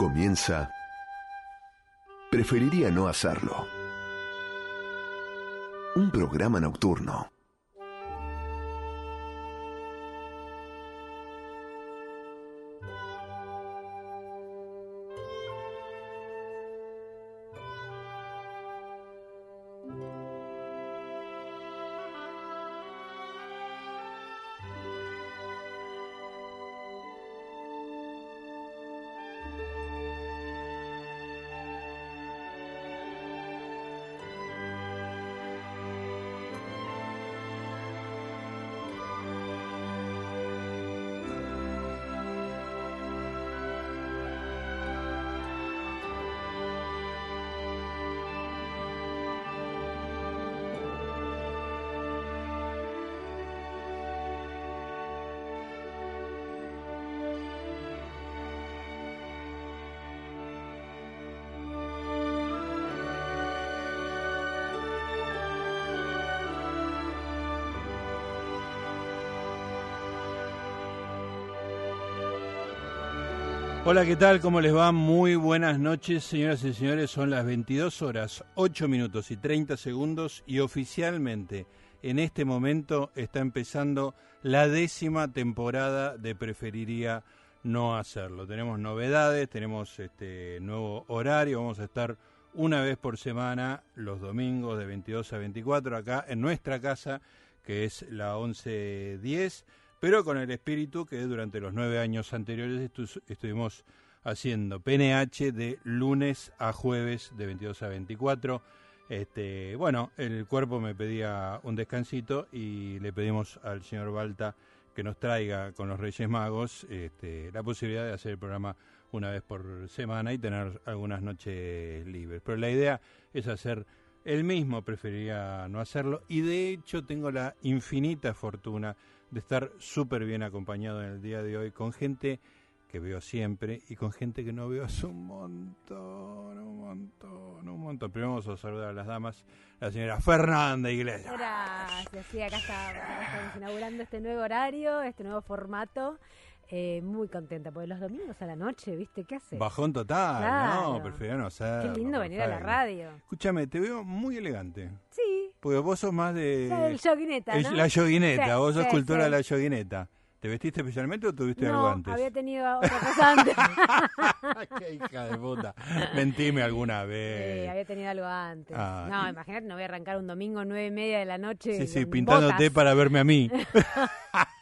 Comienza. Preferiría no hacerlo. Un programa nocturno. Hola, ¿qué tal? ¿Cómo les va? Muy buenas noches, señoras y señores. Son las 22 horas, 8 minutos y 30 segundos y oficialmente en este momento está empezando la décima temporada de Preferiría no hacerlo. Tenemos novedades, tenemos este nuevo horario, vamos a estar una vez por semana los domingos de 22 a 24 acá en nuestra casa, que es la 1110 pero con el espíritu que durante los nueve años anteriores estuvimos haciendo PNH de lunes a jueves de 22 a 24. Este, bueno, el cuerpo me pedía un descansito y le pedimos al señor Balta que nos traiga con los Reyes Magos este, la posibilidad de hacer el programa una vez por semana y tener algunas noches libres. Pero la idea es hacer el mismo, preferiría no hacerlo y de hecho tengo la infinita fortuna de estar súper bien acompañado en el día de hoy con gente que veo siempre y con gente que no veo hace un montón, un montón, un montón. Primero vamos a saludar a las damas, la señora Fernanda Iglesias. Gracias, sí, estamos, inaugurando este nuevo horario, este nuevo formato. Eh, muy contenta, porque los domingos a la noche, ¿viste? ¿Qué haces? Bajón total, no, prefiero no hacer. Qué lindo venir a la radio. Escúchame, te veo muy elegante. Sí, porque vos sos más de... el yoguineta, ¿no? La yoguineta, vos sos cultura de la yoguineta. ¿Te vestiste especialmente o tuviste algo antes? había tenido otra cosa antes. ¡Qué hija de puta! Mentime alguna vez. Sí, había tenido algo antes. Ah, no, imagínate, no voy a arrancar un domingo nueve y media de la noche. Sí, sí, pintándote para verme a mí.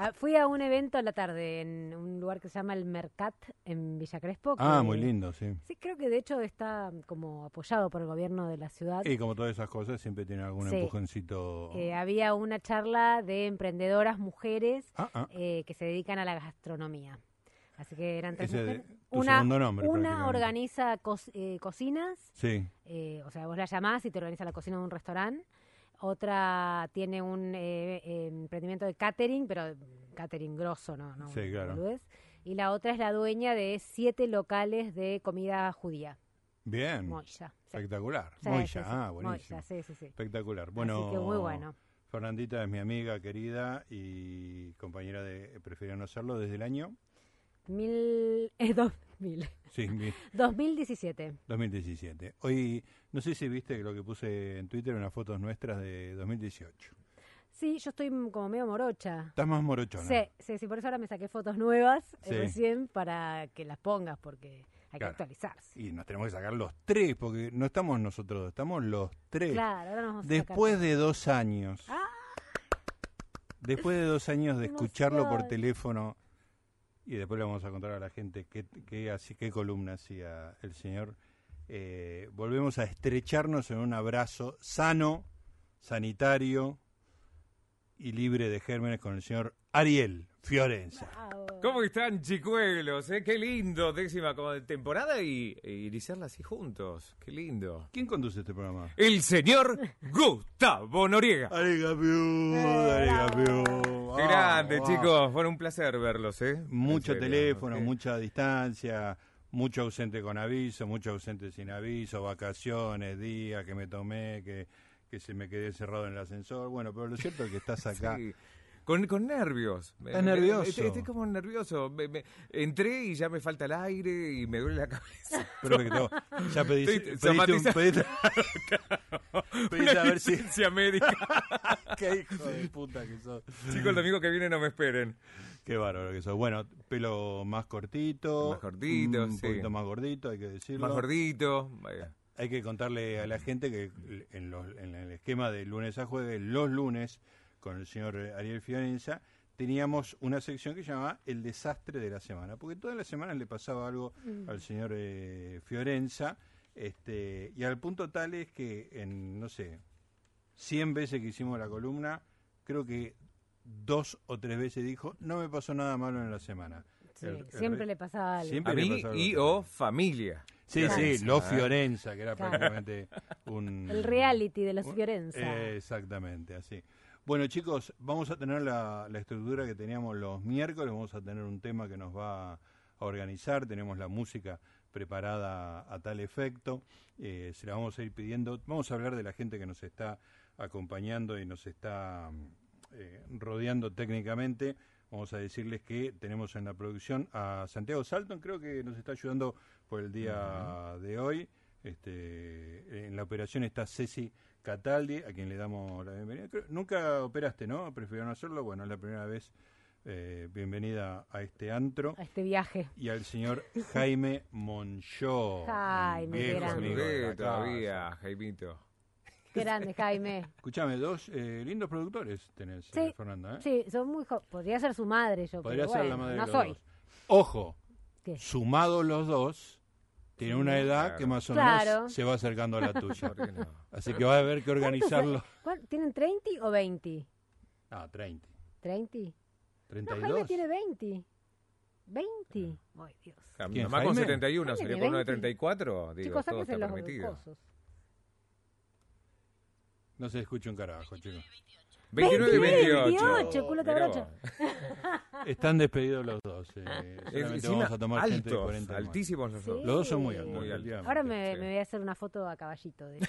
Ah, fui a un evento a la tarde en un lugar que se llama el Mercat en Villa Crespo. ah, muy lindo, sí. Sí, creo que de hecho está como apoyado por el gobierno de la ciudad. Y como todas esas cosas, siempre tiene algún empujoncito. Eh, había una charla de emprendedoras mujeres ah, ah. Eh, que se dedican a la gastronomía. Así que eran tres mujeres. una, nombre, una organiza eh, cocinas. Sí. o sea, vos la llamás y te organiza la cocina de un restaurante otra tiene un eh, emprendimiento de catering, pero catering grosso, ¿no? no sí, claro. Y la otra es la dueña de siete locales de comida judía. Bien. Moya. Espectacular. Moya, ah, buenísimo. sí, sí, sí. Espectacular. Bueno, Así que muy bueno. Fernandita es mi amiga querida y compañera de Prefiero no serlo desde el año. Mil, eh, dos mil. Sí, 2017. 2017. Hoy, no sé si viste lo que puse en Twitter, unas fotos nuestras de 2018. Sí, yo estoy como medio morocha. Estás más morochona. Sí, sí, sí, por eso ahora me saqué fotos nuevas eh, recién para que las pongas, porque hay que actualizarse. Y nos tenemos que sacar los tres, porque no estamos nosotros, estamos los tres. Claro, ahora nos vamos Después de dos años. Ah. Después de dos años de escucharlo por teléfono y después le vamos a contar a la gente qué, qué, así, qué columna hacía el señor. Eh, volvemos a estrecharnos en un abrazo sano, sanitario y libre de gérmenes con el señor Ariel Fiorenza. ¿Cómo están, chicuelos? Eh? Qué lindo, décima temporada y, iniciarla así juntos. Qué lindo. ¿Quién conduce este programa? El señor Gustavo Noriega. Qué grande, chicos. Fue un placer verlos, ¿eh? Mucho teléfono, mucha distancia, mucho ausente con aviso, mucho ausente sin aviso, vacaciones, días que me tomé, que, que se me quedé encerrado en el ascensor. Bueno, pero lo cierto es que estás acá. Con, con nervios. Me- ¿Estás me- nervioso? Estoy, estoy como nervioso. Me- me- entré y ya me falta el aire y me duele la cabeza. Perfecto. Ya pediste, Estoy pediste, un, pediste, a ver si... médica. Qué hijo de puta que sos. Chicos, el domingo que viene no me esperen. Qué bárbaro que sos. Bueno, pelo más cortito. Más cortito, Un sí. poquito más gordito, hay que decirlo. Más gordito. vaya. Hay que contarle a la gente que en, los- en el esquema de lunes a jueves, los lunes, con el señor Ariel Fiorenza, teníamos una sección que se llamaba El desastre de la semana, porque todas las semanas le pasaba algo al señor eh, Fiorenza, este, y al punto tal es que en, no sé, 100 veces que hicimos la columna, creo que dos o tres veces dijo, no me pasó nada malo en la semana. Sí, El- el siempre re- le pasaba algo. Siempre A mí algo y o familia. Sí, Claro. sí, los. Fiorenza, que era Claro. prácticamente un... El reality de los un- Fiorenza. eh, exactamente, así. Bueno, chicos, vamos a tener la, la estructura que teníamos los miércoles, vamos a tener un tema que nos va a organizar, tenemos la música preparada a tal efecto, eh, se la vamos a ir pidiendo, vamos a hablar de la gente que nos está acompañando y nos está eh, rodeando técnicamente, vamos a decirles que tenemos en la producción a Santiago Salton, creo que nos está ayudando por el día de hoy, este, en la operación está Ceci Cataldi, a quien le damos la bienvenida. Creo- nunca operaste, ¿no? ¿Prefirieron hacerlo? Bueno, es la primera vez. Eh, bienvenida a este antro. A este viaje. Y al señor Jaime Monchó. Jaime, viejo grande. amigo de todavía. Jaimito. Qué grande, Jaime. Escuchame, dos eh, lindos productores tenés, Sí, eh, Fernanda. ¿eh? Sí, son muy jo- Podría ser su madre yo, Podría pero ser bueno, la madre no de los soy. dos. Ojo, ¿Qué? sumados los dos, tiene una edad Claro. que más o Claro. menos se va acercando a la tuya. ¿Por qué no? Así que va a haber que ¿Cuántos organizarlo. ¿Tienen 30 o 20? Ah, 30. ¿30? No, 32. Jaime tiene 20. 20. Ay, Dios. Mi ¿Quién, mamá con Jaime? 71 Jaime salió con uno de 20. 34. Digo, Chicos, todo está los permitido. cosos. No se escucha un carajo, chicos. 29 y 28. 28, culo vos. Están despedidos los dos. eh, Es- solamente vamos a tomar gente de altos, 40 más. altísimos los dos. Sí. Los dos son muy altos. Muy altos. efectivamente. Ahora me, Sí. me voy a hacer una foto a caballito. De...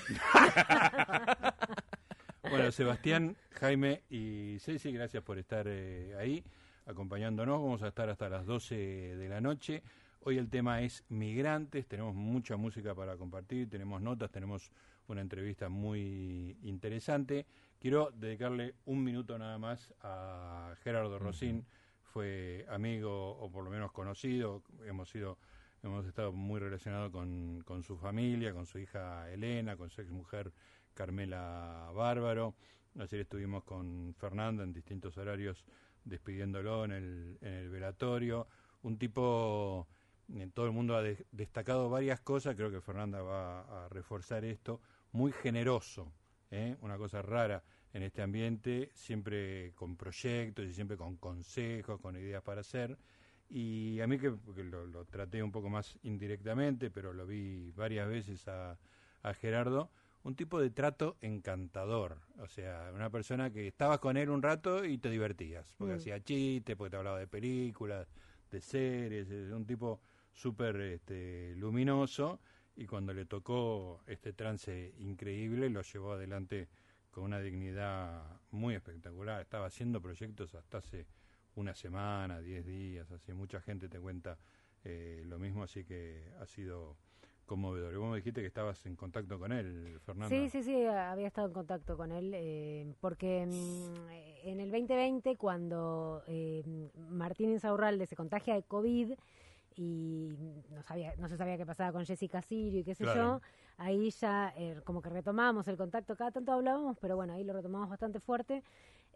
Bueno, Sebastián, Jaime y Ceci, gracias por estar eh, ahí acompañándonos. Vamos a estar hasta las 12 de la noche. Hoy el tema es migrantes, tenemos mucha música para compartir, tenemos notas, tenemos una entrevista muy interesante. Quiero dedicarle un minuto nada más a Gerardo Rosín, fue amigo o por lo menos conocido, hemos sido hemos estado muy relacionados con, con su familia, con su hija Elena, con su exmujer Carmela Bárbaro. Ayer estuvimos con Fernanda en distintos horarios despidiéndolo en el, en el velatorio. Un tipo, eh, todo el mundo ha de- destacado varias cosas, creo que Fernanda va a reforzar esto, muy generoso, ¿eh? una cosa rara en este ambiente, siempre con proyectos y siempre con consejos, con ideas para hacer. Y a mí que, que lo, lo traté un poco más indirectamente, pero lo vi varias veces a, a Gerardo, un tipo de trato encantador. O sea, una persona que estabas con él un rato y te divertías, porque Mm. hacía chistes, porque te hablaba de películas, de series, es un tipo súper este, luminoso y cuando le tocó este trance increíble lo llevó adelante con una dignidad muy espectacular. Estaba haciendo proyectos hasta hace una semana, diez días, así mucha gente te cuenta eh, lo mismo, así que ha sido conmovedor. Y vos me dijiste que estabas en contacto con él, Fernando. Sí, sí, sí, había estado en contacto con él, eh, porque mm, en el 2020, cuando eh, Martín Insaurralde se contagia de COVID y no, sabía, no se sabía qué pasaba con Jessica Sirio y qué sé Claro. yo, ahí ya eh, como que retomamos el contacto, cada tanto hablábamos, pero bueno, ahí lo retomamos bastante fuerte.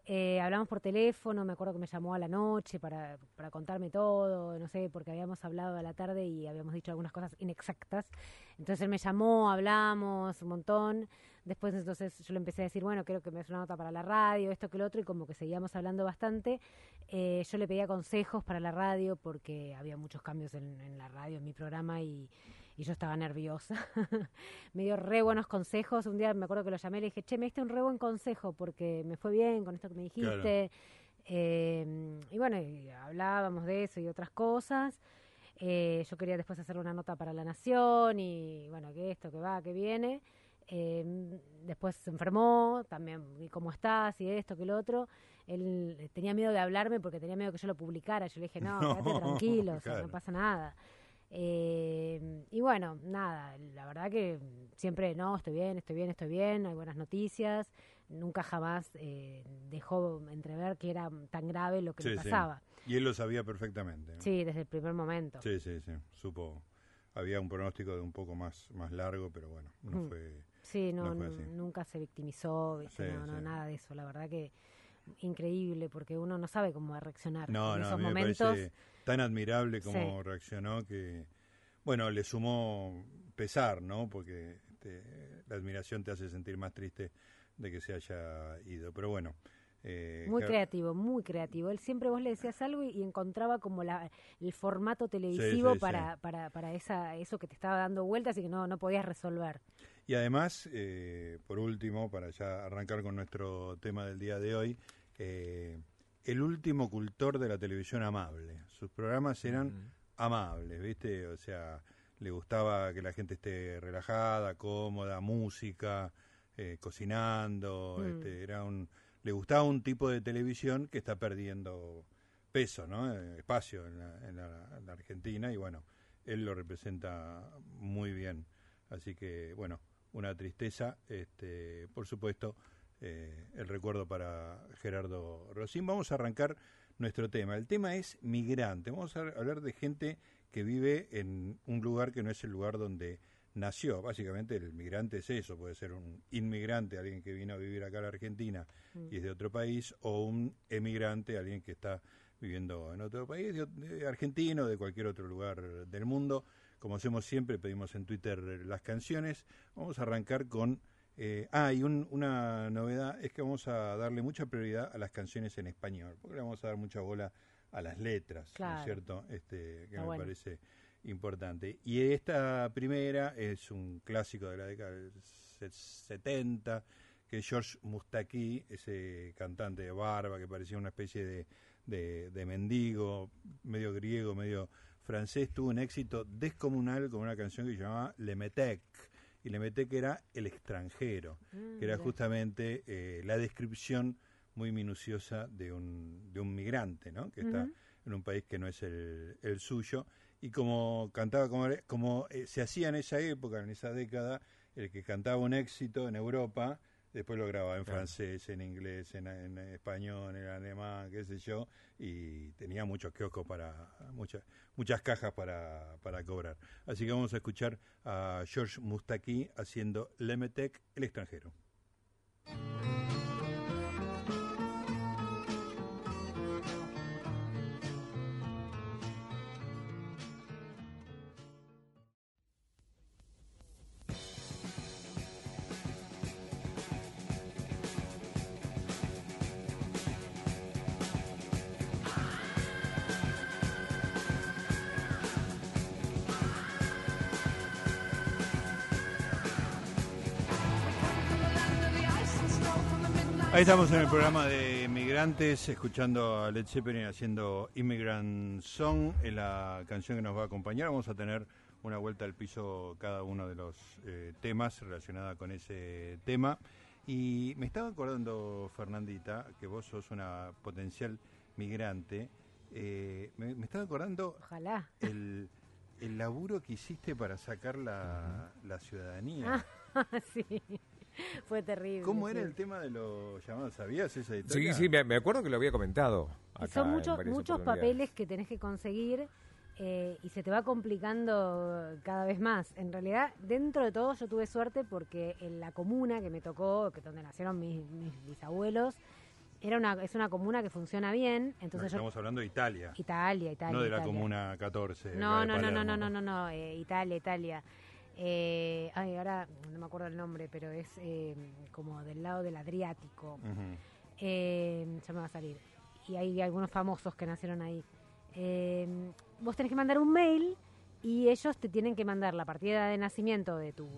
Eh, hablamos por teléfono, me acuerdo que me llamó a la noche para, para contarme todo, no sé, porque habíamos hablado a la tarde y habíamos dicho algunas cosas inexactas. Entonces él me llamó, hablamos un montón. Después entonces yo le empecé a decir, bueno, quiero que me des una nota para la radio, esto que lo otro, y como que seguíamos hablando bastante. Eh, yo le pedía consejos para la radio porque había muchos cambios en, en la radio, en mi programa, y, y yo estaba nerviosa. me dio re buenos consejos. Un día me acuerdo que lo llamé y le dije, che, me diste un re buen consejo porque me fue bien con esto que me dijiste. Eh, y bueno, y hablábamos de eso y otras cosas. Eh, yo quería después hacer una nota para La Nación y bueno, que esto, que va, que viene. Eh, después se enfermó, también, ¿y cómo estás? Y esto, que lo otro. Él eh, tenía miedo de hablarme porque tenía miedo que yo lo publicara. Yo le dije, no, No, quédate tranquilo, o sea, claro. no pasa nada. Eh, y bueno, nada, la verdad que siempre, no, estoy bien, estoy bien, estoy bien, hay buenas noticias. Nunca jamás eh, dejó entrever que era tan grave lo que Sí, le sí. pasaba. Y él lo sabía perfectamente. ¿no? Sí, desde el primer momento. Sí, sí, sí. Supo. Había un pronóstico de un poco más, más largo, pero bueno, no Mm. fue. Sí, no, nunca se victimizó, no, no, sí. nada de eso. La verdad que increíble, porque uno no sabe cómo va a reaccionar No, en no, a esos mí me momentos. tan admirable como reaccionó que, bueno, le sumó pesar, ¿no? Porque este, la admiración te hace sentir más triste de que se haya ido. Pero bueno. eh, Muy creativo, muy creativo. Él siempre vos le decías algo y, y encontraba como la, el formato televisivo sí, para, para, para esa, eso que te estaba dando vueltas y que no, no podías resolver. Y además, eh, por último, para ya arrancar con nuestro tema del día de hoy, eh, el último cultor de la televisión amable. Sus programas eran amables, ¿viste? O sea, le gustaba que la gente esté relajada, cómoda, música, eh, cocinando, Mm. este, era un, le gustaba un tipo de televisión que está perdiendo peso, ¿no? Eh, espacio en la, en la- en la Argentina y bueno, él lo representa muy bien. Así que, bueno, una tristeza, este, por supuesto, eh, el recuerdo para Gerardo Rosín. Vamos a arrancar nuestro tema. El tema es migrante. Vamos a hablar de gente que vive en un lugar que no es el lugar donde nació. Básicamente el migrante es eso, puede ser un inmigrante, alguien que vino a vivir acá a la Argentina Mm. y es de otro país, o un emigrante, alguien que está viviendo en otro país, de, de argentino, de cualquier otro lugar del mundo. Como hacemos siempre, pedimos en Twitter las canciones. Vamos a arrancar con... eh, ah, y un- una novedad es que vamos a darle mucha prioridad a las canciones en español, porque le vamos a dar mucha bola a las letras, ¿no es cierto? Este, que me bueno. parece importante. Y esta primera es un clásico de la década del se- 70, que es George Mustaki, ese cantante de barba que parecía una especie de, de, de mendigo, medio griego, medio francés, tuvo un éxito descomunal con una canción que se llamaba Le Metec. Y Le Metec era el extranjero, Mm, que era justamente eh, la descripción muy minuciosa de un, de un migrante, ¿no? Que está en un país que no es el, el suyo. Y como cantaba, como, como eh, se hacía en esa época, en esa década, el que cantaba un éxito en Europa, después lo grababa en Claro. francés, en inglés, en, en español, en alemán, qué sé yo, y tenía muchos kioscos para, muchas, muchas cajas para, para cobrar. Así que vamos a escuchar a George Mustaki haciendo Lemetec, el extranjero. Estamos en el programa de Migrantes, escuchando a Led Zeppelin haciendo Immigrant Song, en la canción que nos va a acompañar. Vamos a tener una vuelta al piso cada uno de los eh, temas relacionada con ese tema. Y me estaba acordando, Fernandita, que vos sos una potencial migrante. eh, me, me estaba acordando Ojalá. el, el laburo que hiciste para sacar la, la ciudadanía. sí, fue terrible. ¿Cómo era sí. el tema de los llamados? ¿Sabías esa Sí, historia? sí, me, me acuerdo que lo había comentado. Acá son muchos muchos papeles que tenés que conseguir eh, y se te va complicando cada vez más. En realidad, dentro de todo, yo tuve suerte porque en la comuna que me tocó, que donde nacieron mis, mis bisabuelos, era una es una comuna que funciona bien. Entonces yo Estamos hablando de Italia, Italia, Italia. no de la Italia. Comuna 14. No, la no, no, no, no, no, no, no, eh, Italia, Italia. Eh, ay, ahora no me acuerdo el nombre, pero es eh, como del lado del Adriático. Ujú. Eh, ya me va a salir. Y hay algunos famosos que nacieron ahí. Eh, vos tenés que mandar un mail y ellos te tienen que mandar la partida de nacimiento de tu.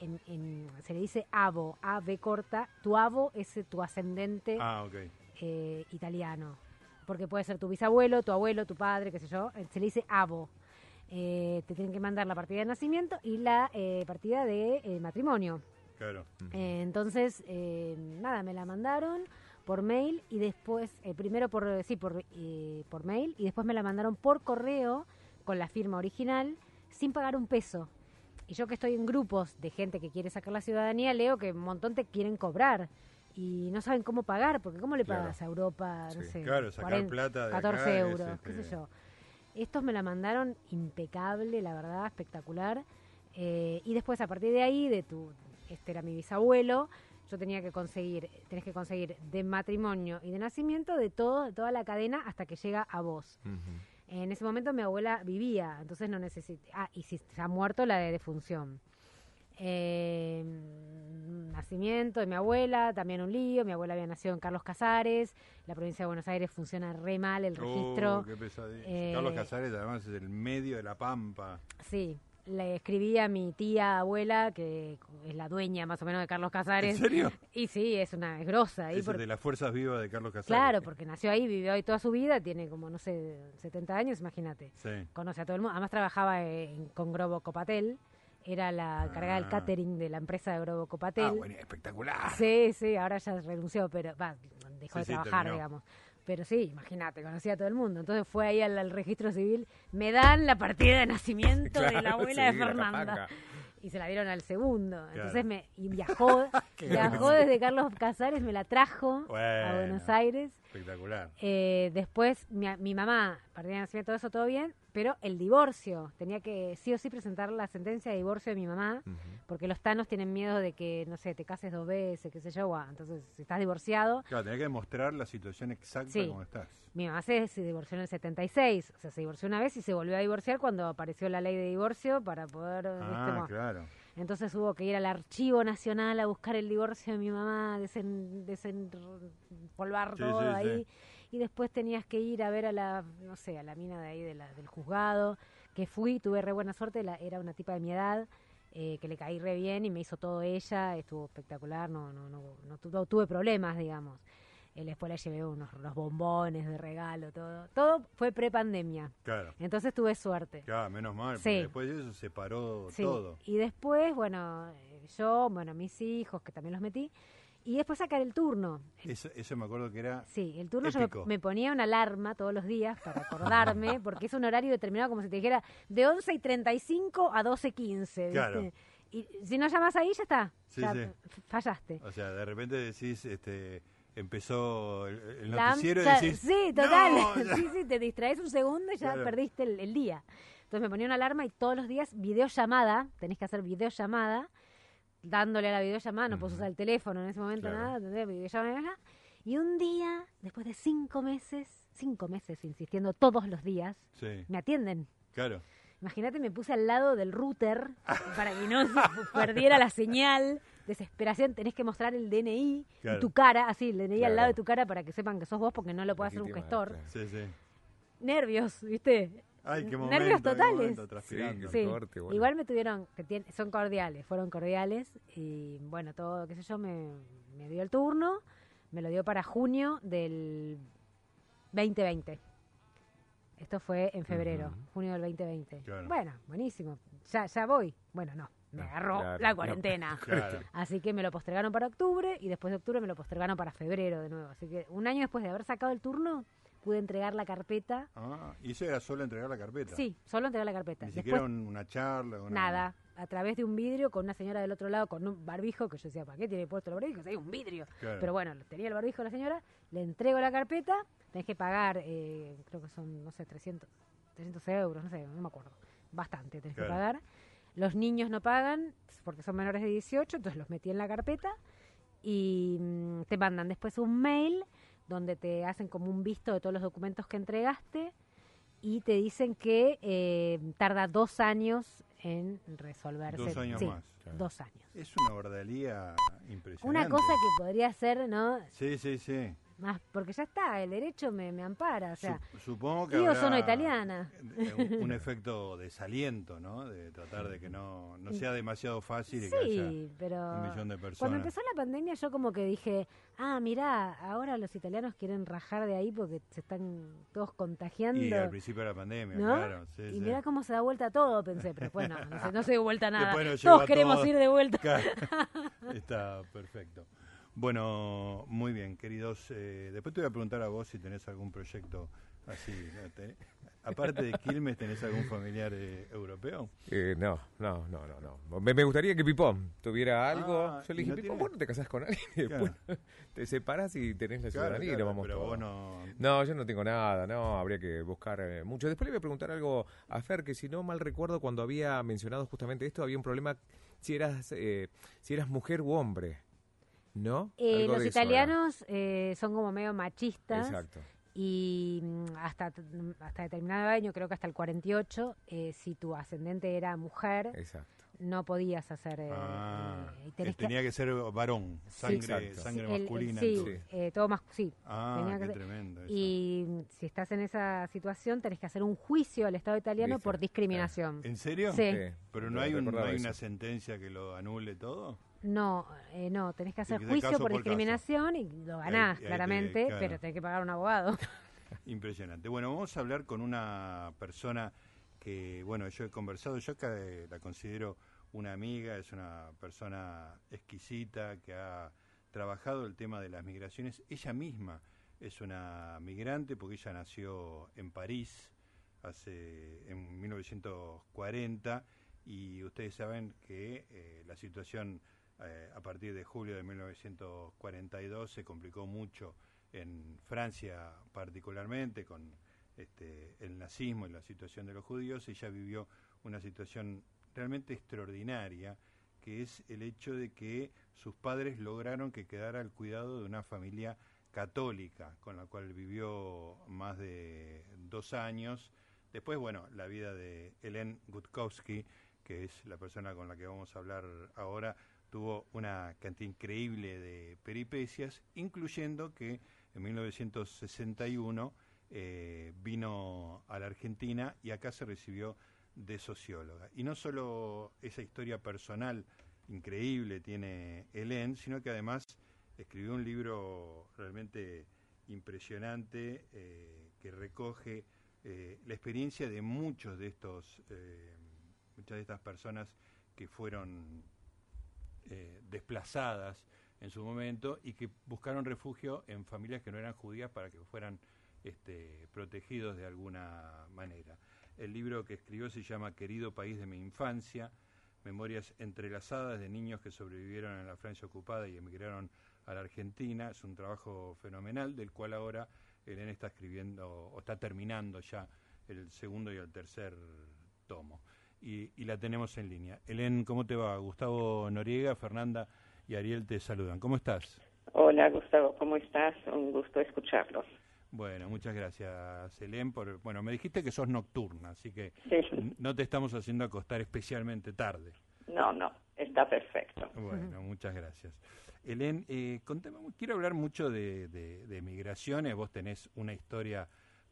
En, en- se le dice avo, AB corta. Tu avo es tu ascendente Ah, eh, italiano. Porque puede ser tu bisabuelo, tu abuelo, tu padre, qué sé yo. eh, Se le dice avo. Eh, te tienen que mandar la partida de nacimiento y la eh, partida de eh, matrimonio. Claro. Eh, entonces, eh, nada, me la mandaron por mail y después, eh, primero por, sí, por, eh, por mail y después me la mandaron por correo con la firma original sin pagar un peso. Y yo que estoy en grupos de gente que quiere sacar la ciudadanía, leo que un montón te quieren cobrar y no saben cómo pagar, porque ¿cómo le Claro. pagas a Europa? No Sí. sé, Claro, sacar 40, plata de 14 acá es, euros, qué este, sé yo. Estos me la mandaron impecable, la verdad, espectacular. Eh, y después, a partir de ahí, de tu, este era mi bisabuelo, yo tenía que conseguir, tenés que conseguir de matrimonio y de nacimiento de todo, de toda la cadena hasta que llega a vos. En ese momento mi abuela vivía, entonces no necesité. Ah, y si se ha muerto la de defunción. Eh, nacimiento de mi abuela, también un lío. Mi abuela había nacido en Carlos Casares. La provincia de Buenos Aires funciona re mal el registro. Oh, qué pesadilla. Eh, Carlos Casares además es el medio de la pampa. Sí, le escribí a mi tía abuela, que es la dueña más o menos de Carlos Casares. ¿En serio? Y sí, es una es grosa. Es por- de las fuerzas vivas de Carlos Casares. Claro, porque nació ahí, vivió ahí toda su vida, tiene como, no sé, 70 años, imagínate. Sí. Conoce a todo el mundo. Además trabajaba en- con Grobo Copatel, era la encargada del Ah. catering de la empresa de Grobo Copatel. Ah, bueno, espectacular. Sí, sí, ahora ya renunció, pero va, dejó Sí, de sí, trabajar, terminó. digamos. Pero sí, imagínate, conocía a todo el mundo. Entonces fue ahí al, al registro civil, me dan la partida de nacimiento de la abuela sí, de Fernanda. Y se la dieron al segundo. Claro. Entonces me y viajó, viajó desde Carlos Casares, me la trajo a Bueno. Buenos Aires. Espectacular. Eh, después mi, mi mamá, partida de nacimiento, todo eso todo bien, pero el divorcio, tenía que sí o sí presentar la sentencia de divorcio de mi mamá, porque los tanos tienen miedo de que, no sé, te cases dos veces, qué sé yo, guau. entonces si estás divorciado, Claro, tenés que demostrar la situación exacta Sí. como estás. mi mamá se, se divorció en el 76, o sea, se divorció una vez y se volvió a divorciar cuando apareció la ley de divorcio para poder... Ah, claro. Entonces hubo que ir al archivo nacional a buscar el divorcio de mi mamá, desen, desenpolvar Sí, todo sí, ahí. Y después tenías que ir a ver a la, no sé, a la mina de ahí de la, del juzgado, que fui, tuve re buena suerte, la, era una tipa de mi edad, eh, que le caí re bien y me hizo todo ella, estuvo espectacular, no, no, no, no, tu- no tuve problemas, digamos. Eh, después le llevé unos, unos bombones de regalo, todo. Todo fue pre-pandemia. Claro. Entonces tuve suerte. Claro, menos mal, Sí. porque después de eso se paró Sí, todo. Y después, bueno, eh, yo, bueno, mis hijos, que también los metí, y después sacar el turno. Eso, eso me acuerdo que era... Sí, el turno yo me, ponía una alarma todos los días para acordarme, porque es un horario determinado, como si te dijera, de 11 y 35 a 12 y 15. Claro. ¿viste? Y si no llamas ahí, ya está. Sí, ya sí. f- fallaste. O sea, de repente decís, este, empezó el, el La- noticiero y decís... sí, total. "No", sí, sí, te distraes un segundo y ya Claro. perdiste el, el día. Entonces me ponía una alarma y todos los días videollamada, tenés que hacer videollamada, dándole a la videollamada, no Ujú. usar el teléfono en ese momento, Claro. nada, videollamada. Y un día, después de cinco meses, cinco meses insistiendo todos los días, Sí, me atienden. claro. Imagínate, me puse al lado del router para que no se perdiera la señal. Desesperación, tenés que mostrar el DNI Claro. y tu cara, así, el DNI al lado de tu cara para que sepan que sos vos porque no lo puede hacer un gestor. Sí, sí. Nervios, ¿viste? Ay, qué Nervios momento, qué totales. momento, transpirando. Sí, Sí, corte, bueno. igual me tuvieron, que son cordiales, fueron cordiales y bueno, todo, qué sé yo, me, me dio el turno, me lo dio para junio del 2020. Esto fue en febrero, junio del 2020. Claro. Bueno, buenísimo, ya, ya voy. Bueno, no, me No, agarró claro, la no. cuarentena. Claro. Así que me lo postergaron para octubre y después de octubre me lo postergaron para febrero de nuevo. Así que un año después de haber sacado el turno, pude entregar la carpeta. Ah, y eso era solo entregar la carpeta. Sí, solo entregar la carpeta. Ni Después siquiera un- una charla. una- Nada, a través de un vidrio con una señora del otro lado con un barbijo, que yo decía, ¿para qué tiene puesto el barbijo? Hay un vidrio. Claro. Pero bueno, tenía el barbijo la señora, le entrego la carpeta, tenés que pagar, eh, creo que son, no sé, 300, 300 euros, no sé, no me acuerdo. Bastante tenés Claro. que pagar. Los niños no pagan porque son menores de 18, entonces los metí en la carpeta y mm, te mandan después un mail donde te hacen como un visto de todos los documentos que entregaste y te dicen que eh, tarda dos años en resolverse. Dos años Sí, más. Claro. Dos años. Es una verdadía impresionante. Una cosa que podría ser, ¿no? Sí, sí, sí. Más, porque ya está, el derecho me, me ampara, o sea, Sup- supongo que habrá sono italiana. eh, Un, un efecto desaliento, ¿no? De tratar de que no, no sea demasiado fácil y que haya Sí, pero un millón de personas. cuando empezó la pandemia yo como que dije, ah, mirá, ahora los italianos quieren rajar de ahí porque se están todos contagiando. Y al principio de la pandemia, ¿No? claro. sí, y sí. mirá cómo se da vuelta todo, pensé, pero después no, se, no se dio vuelta nada. Todos queremos ir de vuelta. Claro. Está perfecto. Bueno, muy bien, queridos. eh, después te voy a preguntar a vos si tenés algún proyecto así. ¿no? ¿Tenés- aparte de Quilmes, ¿tenés algún familiar eh, europeo? Eh, no, no, no, no, no. Me, me gustaría que Pipón tuviera algo. Ah, Yo le ¿y dije, no Pipón, tiene? vos no te casás con alguien y después te separás y tenés la Claro, ciudadanía y nos vamos pero todos. vos no... No, yo no tengo nada, no, habría que buscar eh, mucho. Después le voy a preguntar algo a Fer, que si no mal recuerdo, cuando había mencionado justamente esto, había un problema si eras, eh, si eras mujer u hombre, ¿no? Eh, los eso italianos eh, son como medio machistas Exacto. y mm, hasta, mm, hasta determinado año, creo que hasta el 48, eh, si tu ascendente era mujer, Exacto. no podías hacer... eh, Ah, eh, tenés tenía que ser varón, sangre, sangre el- masculina. sí, eh, todo más, sí. Ah, tenía qué que- tremendo eso. Y mm, si estás en esa situación, tenés que hacer un juicio al Estado italiano Viste, por discriminación. ¿En serio? Sí. Pero no Te hay, un- no hay una sentencia que lo anule todo. No, eh, no, tenés que hacer que juicio por caso. discriminación y lo ganás, ahí claramente, claro. pero tenés que pagar un abogado. Impresionante. Bueno, vamos a hablar con una persona que, bueno, yo he conversado, yo acá eh, la considero una amiga, es una persona exquisita que ha trabajado el tema de las migraciones. Ella misma es una migrante porque ella nació en París hace en 1940 y ustedes saben que eh, la situación eh, a partir de julio de 1942 se complicó mucho en Francia particularmente con este, el nazismo y la situación de los judíos, ella vivió una situación realmente extraordinaria, que es el hecho de que sus padres lograron que quedara al cuidado de una familia católica, con la cual vivió más de dos años. Después, bueno, la vida de Helen Gutkowski, que es la persona con la que vamos a hablar ahora, tuvo una cantidad increíble de peripecias, incluyendo que en 1961 eh, vino a la Argentina y acá se recibió de socióloga. Y no solo esa historia personal increíble tiene Helen, sino que además escribió un libro realmente impresionante eh, que recoge eh, la experiencia de muchos de estos, muchas de estas personas que fueron eh, desplazadas en su momento y que buscaron refugio en familias que no eran judías para que fueran este, protegidos de alguna manera. El libro que escribió se llama Querido País de mi Infancia, Memorias entrelazadas de niños que sobrevivieron en la Francia ocupada y emigraron a la Argentina. Es un trabajo fenomenal del cual ahora Elena está escribiendo o está terminando ya el segundo y el tercer tomo. Y, y la tenemos en línea. Elena, ¿cómo te va? Gustavo Noriega, Fernanda y Ariel te saludan. ¿Cómo estás? Hola Gustavo, ¿cómo estás? Un gusto escucharlos. Bueno, muchas gracias, Elén. Por, bueno, me dijiste que sos nocturna, así que Sí, no te estamos haciendo acostar especialmente tarde. no, no, está perfecto. Bueno, muchas gracias. Elén, eh, contame, quiero hablar mucho de, de, de migraciones. Vos tenés una historia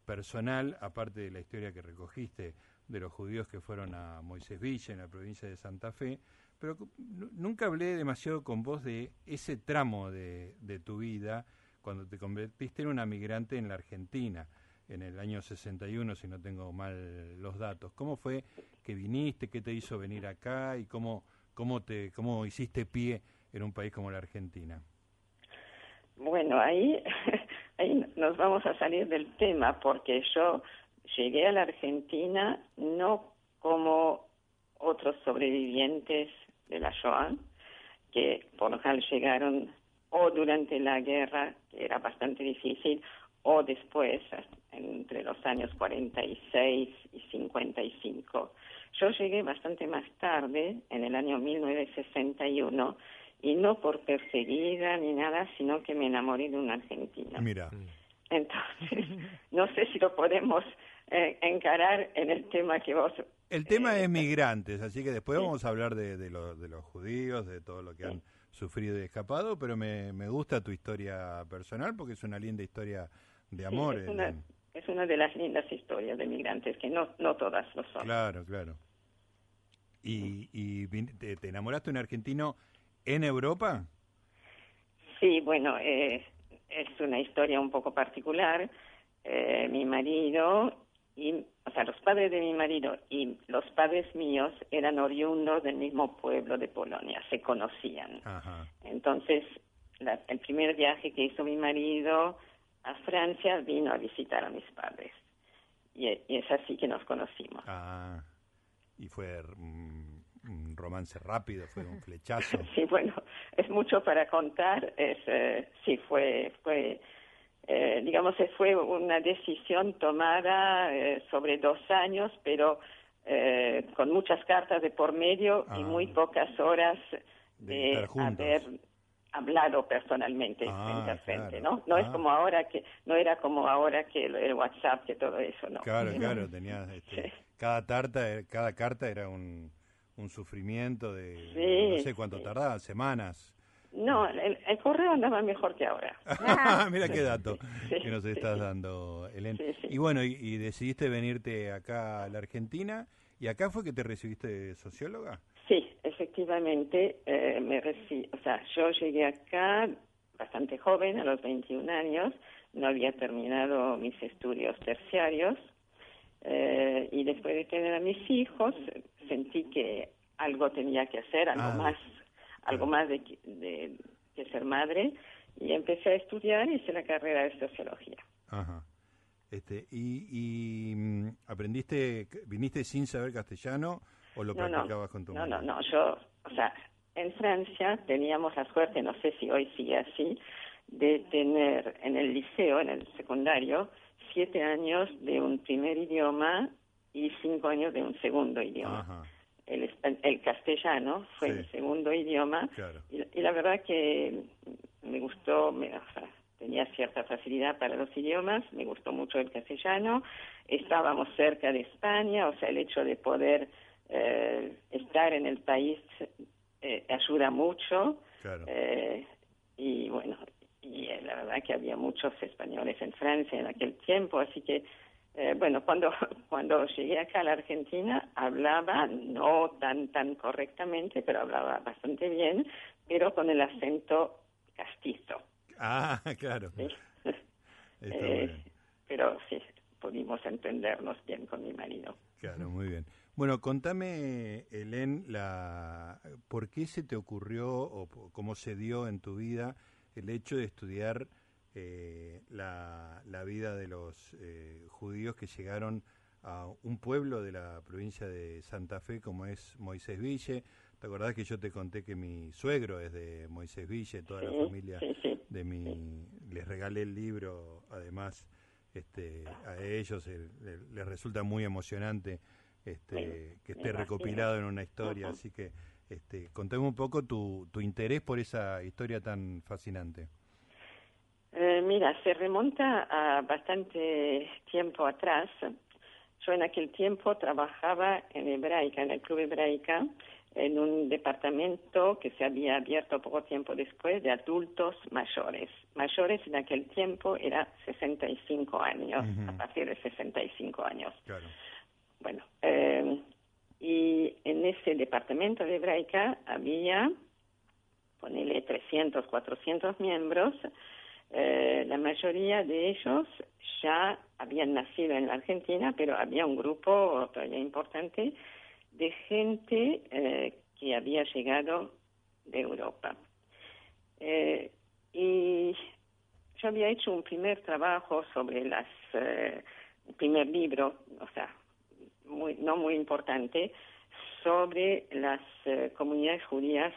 personal, aparte de la historia que recogiste de los judíos que fueron a Moisés Villa, en la provincia de Santa Fe, pero nunca hablé demasiado con vos de ese tramo de, de tu vida cuando te convertiste en una migrante en la Argentina, en el año 61, si no tengo mal los datos. ¿Cómo fue que viniste? ¿Qué te hizo venir acá? ¿Y cómo, cómo, te, cómo hiciste pie en un país como la Argentina? Bueno, ahí, ahí nos vamos a salir del tema porque yo llegué a la Argentina no como otros sobrevivientes de la Shoah, que por lo general llegaron o durante la guerra, que era bastante difícil, o después, entre los años 46 y 55. Yo llegué bastante más tarde, en el año 1961, y no por perseguida ni nada, sino que me enamoré de una argentina. Mira, Entonces, no sé si lo podemos eh, encarar en el tema que vos... el tema eh, es migrantes, así que después vamos a hablar de, de, lo- de los judíos, de todo lo que han sufrido y escapado, pero me, me gusta tu historia personal porque es una linda historia de amor. es, una, es una de las lindas historias de migrantes, que no, no todas lo son. Claro, claro. ¿Y, y te, te enamoraste de un argentino en Europa? Sí, bueno, eh, es una historia un poco particular. Eh, mi marido y, o sea, los padres de mi marido y los padres míos eran oriundos del mismo pueblo de Polonia, se conocían. Entonces, el primer viaje que hizo mi marido a Francia vino a visitar a mis padres. Y, es así que nos conocimos. Ah, y fue un romance rápido, fue un flechazo. sí, bueno, es mucho para contar. Es, eh, sí, fue, fue eh, digamos, fue una decisión tomada eh, sobre dos años, pero eh, con muchas cartas de por medio y ah. muy pocas horas de, haber hablado personalmente ah, frente a frente, ¿no? No es ah. como ahora que no era como ahora que el, WhatsApp que todo eso, ¿no? Claro, claro, tenía este, cada carta, cada carta era un, un sufrimiento de no sé cuánto tardaba, semanas. No, el, correo andaba mejor que ahora. Mira qué dato que nos estás dando, Elena. Y bueno, y, decidiste venirte acá a la Argentina. ¿Y acá fue que te recibiste de socióloga? Sí, efectivamente, eh, me recibí, o sea, yo llegué acá bastante joven, a los 21 años, no había terminado mis estudios terciarios, eh, y después de tener a mis hijos, sentí que algo tenía que hacer, algo ah. más algo más de, de, que ser madre, y empecé a estudiar y hice la carrera de sociología. Ajá. Este, y, y mm, aprendiste, viniste sin saber castellano o lo practicabas con tu No, no, no, yo, o sea, en Francia teníamos la suerte, no sé si hoy sigue así, de tener en el liceo, en el secundario, siete años de un primer idioma y cinco años de un segundo idioma. Ajá el, el castellano fue mi segundo idioma y, la verdad que me gustó, me, tenía cierta facilidad para los idiomas, me gustó mucho el castellano, estábamos cerca de España, o sea, el hecho de poder eh, estar en el país eh, ayuda mucho eh, y bueno, y la verdad que había muchos españoles en Francia en aquel tiempo, así que eh, bueno, cuando, cuando llegué acá a la Argentina hablaba no tan, tan correctamente, pero hablaba bastante bien, pero con el acento castizo. Ah, claro. Eh, pero sí, pudimos entendernos bien con mi marido. Claro, muy bien. Bueno, contame, Helen, la, ¿por qué se te ocurrió o cómo se dio en tu vida el hecho de estudiar eh, la, vida de los eh, judíos que llegaron a un pueblo de la provincia de Santa Fe como es Moisés Ville. ¿Te acordás que yo te conté que mi suegro es de Moisés Ville, toda la familia de mi... Les regalé el libro, además, este, a ellos eh, les, resulta muy emocionante este, que esté recopilado en una historia, así que este, contame un poco tu, tu interés por esa historia tan fascinante. Eh, mira, se remonta a bastante tiempo atrás. Yo en aquel tiempo trabajaba en Hebraica, en el Club Hebraica, en un departamento que se había abierto poco tiempo después de adultos mayores. Mayores en aquel tiempo era 65 años, a partir de 65 años. Claro. Bueno, eh, y en ese departamento de Hebraica había, ponele 300, 400 miembros, eh, la mayoría de ellos ya habían nacido en la Argentina, pero había un grupo todavía importante de gente eh, que había llegado de Europa. Eh, y yo había hecho un primer trabajo sobre las, un primer libro, o sea, muy, no muy importante, sobre las comunidades judías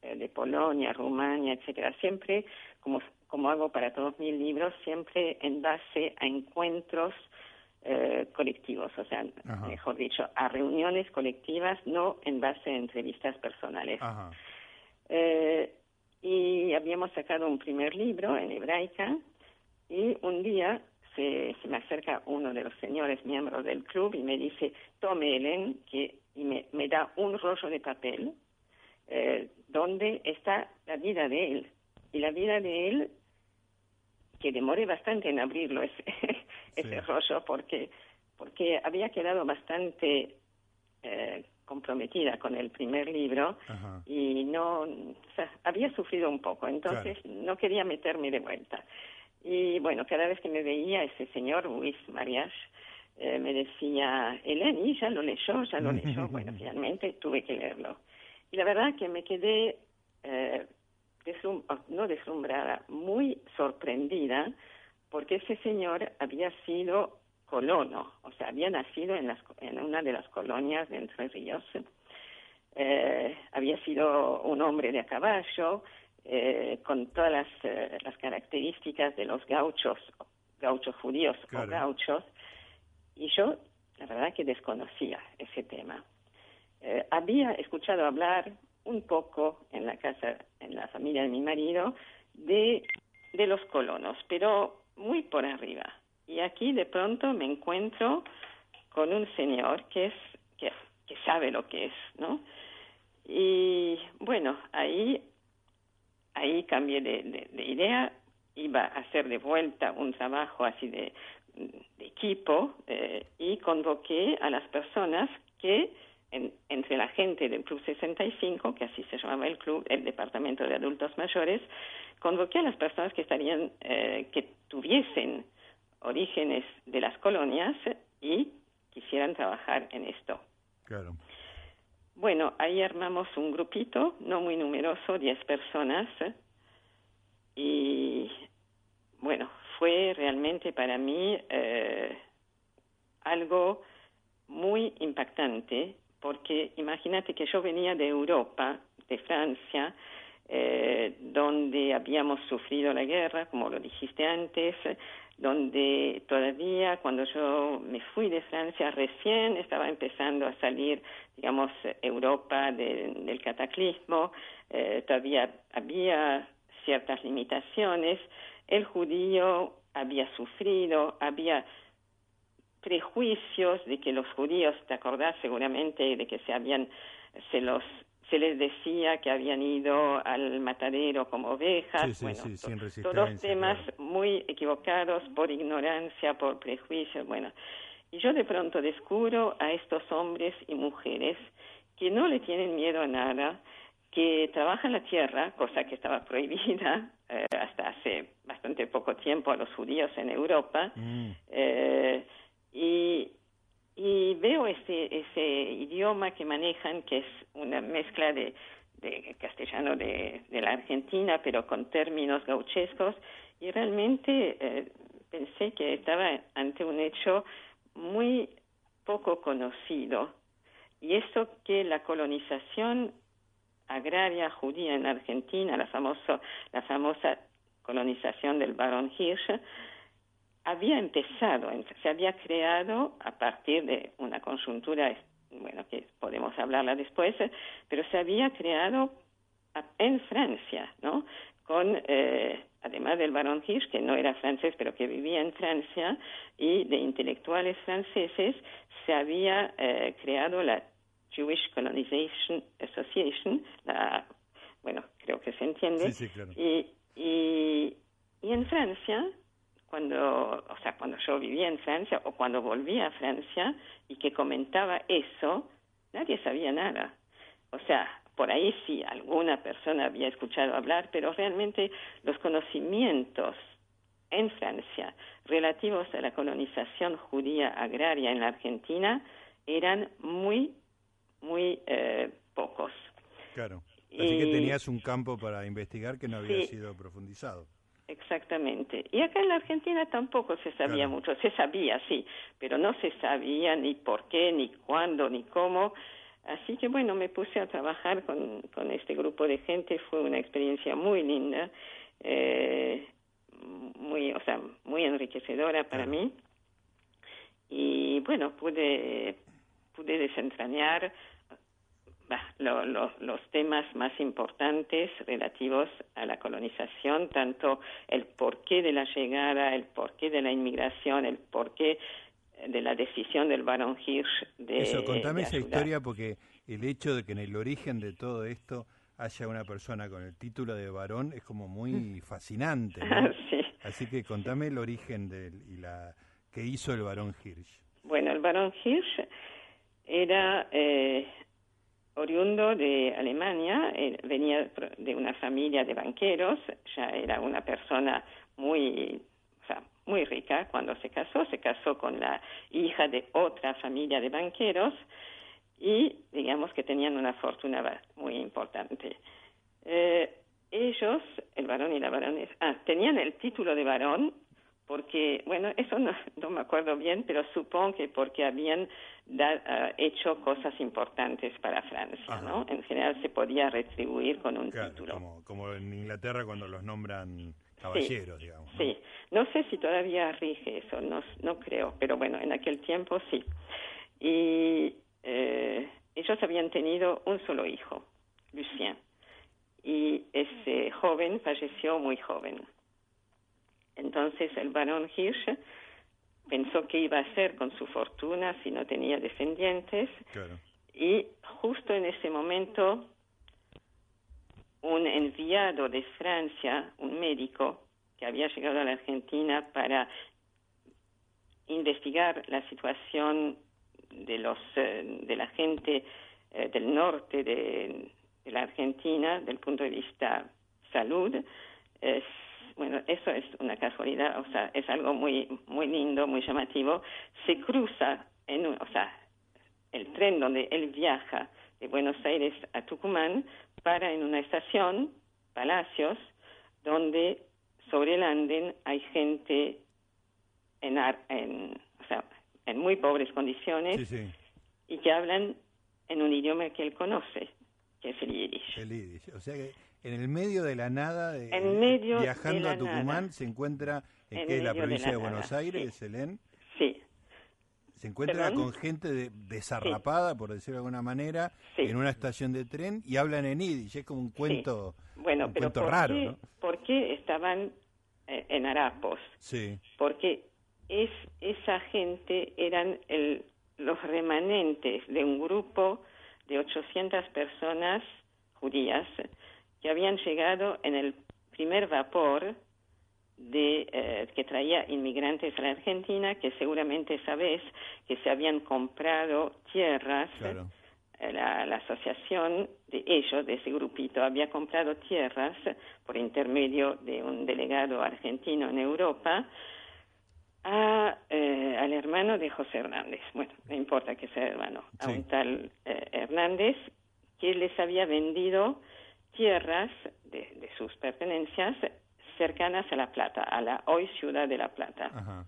de Polonia, Rumania, etcétera, siempre como como hago para todos mis libros, siempre en base a encuentros eh, colectivos, o sea, mejor dicho, a reuniones colectivas, no en base a entrevistas personales. Eh, y habíamos sacado un primer libro en hebraica y un día se, me acerca uno de los señores miembros del club y me dice, tome Helen, que, y me, me da un rollo de papel eh, donde está la vida de él. Y la vida de él, que demoré bastante en abrirlo ese, ese rollo, porque, porque había quedado bastante eh, comprometida con el primer libro y no, o sea, había sufrido un poco, entonces no quería meterme de vuelta. Y bueno, cada vez que me veía ese señor Luis Marias, eh, me decía, Eleni, ya lo leyó, ya lo leyó. bueno, finalmente tuve que leerlo. Y la verdad que me quedé, eh, no deslumbrada, muy sorprendida, porque ese señor había sido colono, o sea, había nacido en, las, en una de las colonias de Entre Ríos. Eh, había sido un hombre de a caballo, eh, con todas las, eh, las, características de los gauchos, gauchos judíos o gauchos, y yo, la verdad que desconocía ese tema. Eh, había escuchado hablar un poco en la casa, en la familia de mi marido, de, de los colonos, pero muy por arriba. Y aquí de pronto me encuentro con un señor que es que, sabe lo que es, ¿no? Y bueno, ahí ahí cambié de, de, idea, iba a hacer de vuelta un trabajo así de, de equipo eh, y convoqué a las personas que entre la gente del Club 65, que así se llamaba el club, el departamento de adultos mayores, convoqué a las personas que estarían, eh, que tuviesen orígenes de las colonias y quisieran trabajar en esto. Claro. Bueno, ahí armamos un grupito, no muy numeroso, 10 personas, y bueno, fue realmente para mí eh, algo muy impactante, porque imagínate que yo venía de Europa, de Francia, eh, donde habíamos sufrido la guerra, como lo dijiste antes, donde todavía cuando yo me fui de Francia recién estaba empezando a salir, digamos, Europa del cataclismo, eh, todavía había ciertas limitaciones, el judío había sufrido, había prejuicios de que los judíos, te acordás seguramente de que se habían, se los se les decía que habían ido al matadero como ovejas, bueno, todos temas muy equivocados por ignorancia, por prejuicios, bueno. Y yo de pronto descubro a estos hombres y mujeres que no le tienen miedo a nada, que trabajan la tierra, cosa que estaba prohibida eh, hasta hace bastante poco tiempo a los judíos en Europa, mm. eh, y, y veo ese, ese idioma que manejan, que es una mezcla de, castellano de, de, la Argentina, pero con términos gauchescos, y realmente eh, pensé que estaba ante un hecho muy poco conocido. Y eso que la colonización agraria judía en Argentina, la, famoso, la famosa colonización del barón Hirsch, había empezado, se había creado a partir de una conjuntura, bueno, que podemos hablarla después, pero se había creado en Francia, ¿no? Con, eh, además del barón Hirsch, que no era francés, pero que vivía en Francia, y de intelectuales franceses, se había eh, creado la Jewish Colonization Association, la, bueno, creo que se entiende, y, y, y en Francia cuando, o sea, cuando yo vivía en Francia o cuando volví a Francia y que comentaba eso, nadie sabía nada. O sea, por ahí sí, alguna persona había escuchado hablar, pero realmente los conocimientos en Francia relativos a la colonización judía agraria en la Argentina eran muy, muy eh, pocos. Claro. Así que tenías un campo para investigar que no había sido profundizado. Exactamente. Y acá en la Argentina tampoco se sabía mucho. Se sabía, sí, pero no se sabía ni por qué, ni cuándo, ni cómo. Así que bueno, me puse a trabajar con, con este grupo de gente. Fue una experiencia muy linda, eh, muy, o sea, muy enriquecedora para mí. Y bueno, pude, pude desentrañar los temas más importantes relativos a la colonización, tanto el porqué de la llegada, el porqué de la inmigración, el porqué de la decisión del barón Hirsch de... Eso, contame esa historia porque el hecho de que en el origen de todo esto haya una persona con el título de varón es como muy fascinante. ¿no? sí. Así que contame el origen del, y la que hizo el varón Hirsch. Bueno, el barón Hirsch era eh, oriundo de Alemania, eh, venía de una familia de banqueros, ya era una persona muy, o sea, muy rica cuando se casó, se casó con la hija de otra familia de banqueros y digamos que tenían una fortuna muy importante. Eh, ellos, el varón y la baronesa, ah, tenían el título de varón porque, bueno, eso no, no me acuerdo bien, pero supongo que porque habían da- ah, hecho cosas importantes para Francia, Ajá. ¿no? En general se podía retribuir con un Claro, título. como, como en Inglaterra cuando los nombran caballeros, digamos. ¿no? Sí, no sé si todavía rige eso, no, no creo, pero bueno, en aquel tiempo sí. Y eh, ellos habían tenido un solo hijo, Lucien, y ese joven falleció muy joven. Entonces el barón Hirsch pensó qué iba a hacer con su fortuna si no tenía descendientes Claro. y justo en ese momento un enviado de Francia, un médico que había llegado a la Argentina para investigar la situación de los eh, de la gente eh, del norte de, de la Argentina del punto de vista salud es bueno eso es una casualidad o sea es algo muy muy lindo muy llamativo se cruza en un- o sea el tren donde él viaja de Buenos Aires a Tucumán para en una estación, Palacios, donde sobre el andén hay gente en, ar- en, o sea, en muy pobres condiciones Sí, sí, y que hablan en un idioma que él conoce, que es el yiddish. el Yiddish. O sea que en el medio de la nada, de- En medio viajando de a Tucumán, nada. se encuentra en, En que es la de provincia la de, Buenos nada, Aires, sí. Helen. Sí, Se encuentra ¿Perdón? con gente de- desarrapada, por decirlo de alguna manera, Sí. en una estación de tren y hablan en Yiddish. Es como un cuento, bueno, un pero cuento ¿por, raro, qué, ¿no? ¿por qué estaban eh, en harapos? Sí, porque es esa gente eran el, los remanentes de un grupo de 800 personas judías que habían llegado en el primer vapor de eh, que traía inmigrantes a la Argentina, que seguramente sabes que se habían comprado tierras claro. eh, la, la asociación de ellos, de ese grupito, había comprado tierras por intermedio de un delegado argentino en Europa a, eh, al hermano de José Hernández. Bueno, no importa que sea hermano, a un tal eh, Hernández que les había vendido tierras de, de sus pertenencias cercanas a La Plata, a la hoy ciudad de La Plata. Ajá.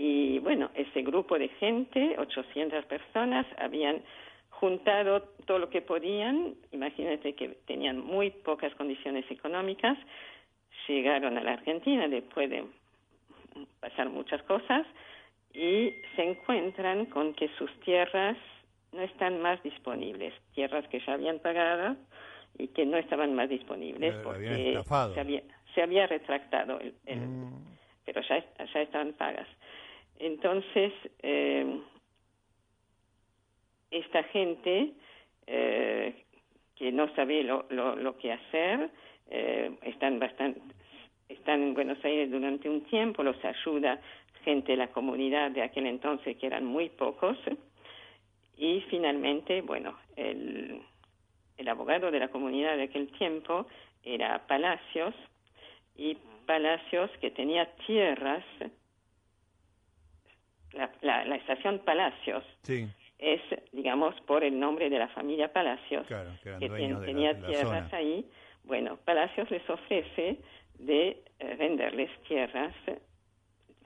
Y bueno, ese grupo de gente, 800 personas, habían juntado todo lo que podían. Imagínate que tenían muy pocas condiciones económicas. Llegaron a la Argentina después de pasar muchas cosas y se encuentran con que sus tierras no están más disponibles. Tierras que ya habían pagado y que no estaban más disponibles porque se había, se había retractado el, el, Mm, pero ya, ya estaban pagas. Entonces, eh, esta gente eh, que no sabe lo, lo, lo que hacer, eh, están bastante, están en Buenos Aires durante un tiempo, los ayuda gente de la comunidad de aquel entonces que eran muy pocos y finalmente, bueno, el, el abogado de la comunidad de aquel tiempo era Palacios y Palacios que tenía tierras, la, la, la estación Palacios sí, es, digamos, por el nombre de la familia Palacios, claro, que que ten- de tenía la, tierras ahí. Bueno, Palacios les ofrece de eh, venderles tierras,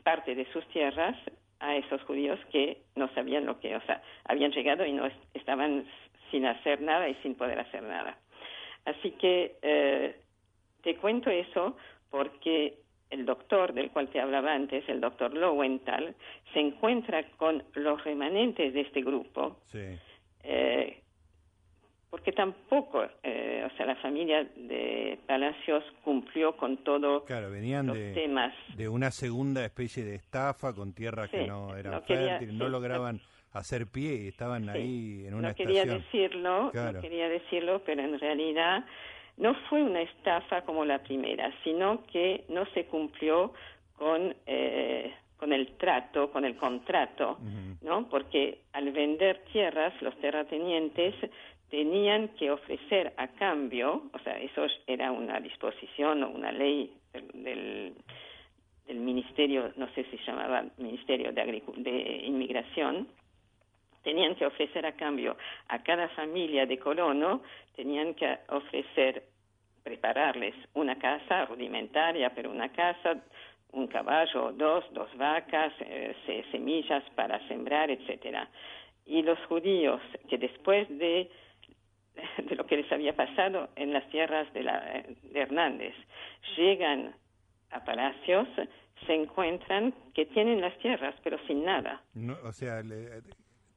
parte de sus tierras, a esos judíos que no sabían lo que, o sea, habían llegado y no es- estaban sin hacer nada y sin poder hacer nada. Así que eh, te cuento eso porque el doctor del cual te hablaba antes, el doctor Lowenthal, se encuentra con los remanentes de este grupo, Sí, eh, porque tampoco, eh, o sea, la familia de Palacios cumplió con todos claro, venían los de, temas. de una segunda especie de estafa con tierras que no eran no quería- fértiles, no sí, lograban hacer pie, estaban ahí en una no quería estación. decirlo, Claro. no quería decirlo, pero en realidad no fue una estafa como la primera, sino que no se cumplió con eh, con el trato, con el contrato, ¿no? Porque al vender tierras, los terratenientes tenían que ofrecer a cambio, o sea, eso era una disposición o una ley del, del, ministerio, no sé si se llamaba Ministerio de, de Inmigración, tenían que ofrecer a cambio a cada familia de colono, tenían que ofrecer, prepararles una casa rudimentaria, pero una casa, un caballo, dos, dos vacas, eh, se- semillas para sembrar, etcétera. Y los judíos que después de de lo que les había pasado en las tierras de, la, de Hernández. Llegan a Palacios, se encuentran que tienen las tierras, pero sin nada. O sea, le-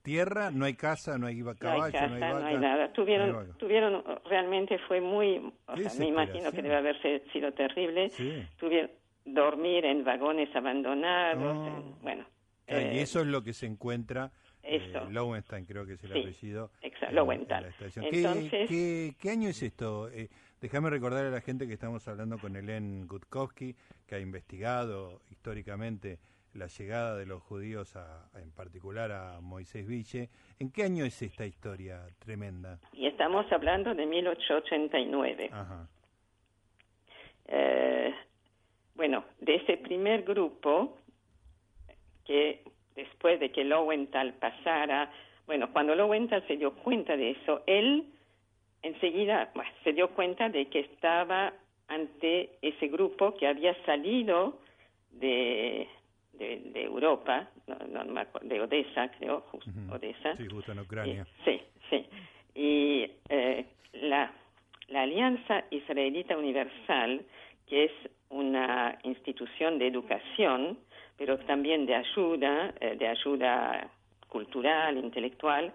tierra, no hay casa, no hay va- No hay caballo, casa, no hay no vaca. hay nada. no hay Tuvieron, vaca. tuvieron, realmente fue muy, o sea, me imagino que debe haberse sido terrible. Sí. Tuvieron dormir en vagones abandonados, Oh. en- bueno. Y eh, eso es lo que se encuentra eh, eso. Lowenstein, creo que es el Sí, apellido. exacto. ¿Qué, Entonces- qué, qué año es esto? Eh, déjame recordar a la gente que estamos hablando con Helen Gutkowski, que ha investigado históricamente la llegada de los judíos, a, en particular a Moisés Ville. ¿En qué año es esta historia tremenda? y estamos hablando de 1889. Ajá. Eh, bueno, de ese primer grupo, que después de que Lowenthal pasara, bueno, cuando Lowenthal se dio cuenta de eso, él enseguida bueno, se dio cuenta de que estaba ante ese grupo que había salido de, de, de Europa, no, no de Odessa, creo. Odessa. Sí, justo en Ucrania. Y- sí, sí. Y eh, la, la Alianza Israelita Universal, que es una institución de educación, pero también de ayuda, eh, de ayuda cultural, intelectual,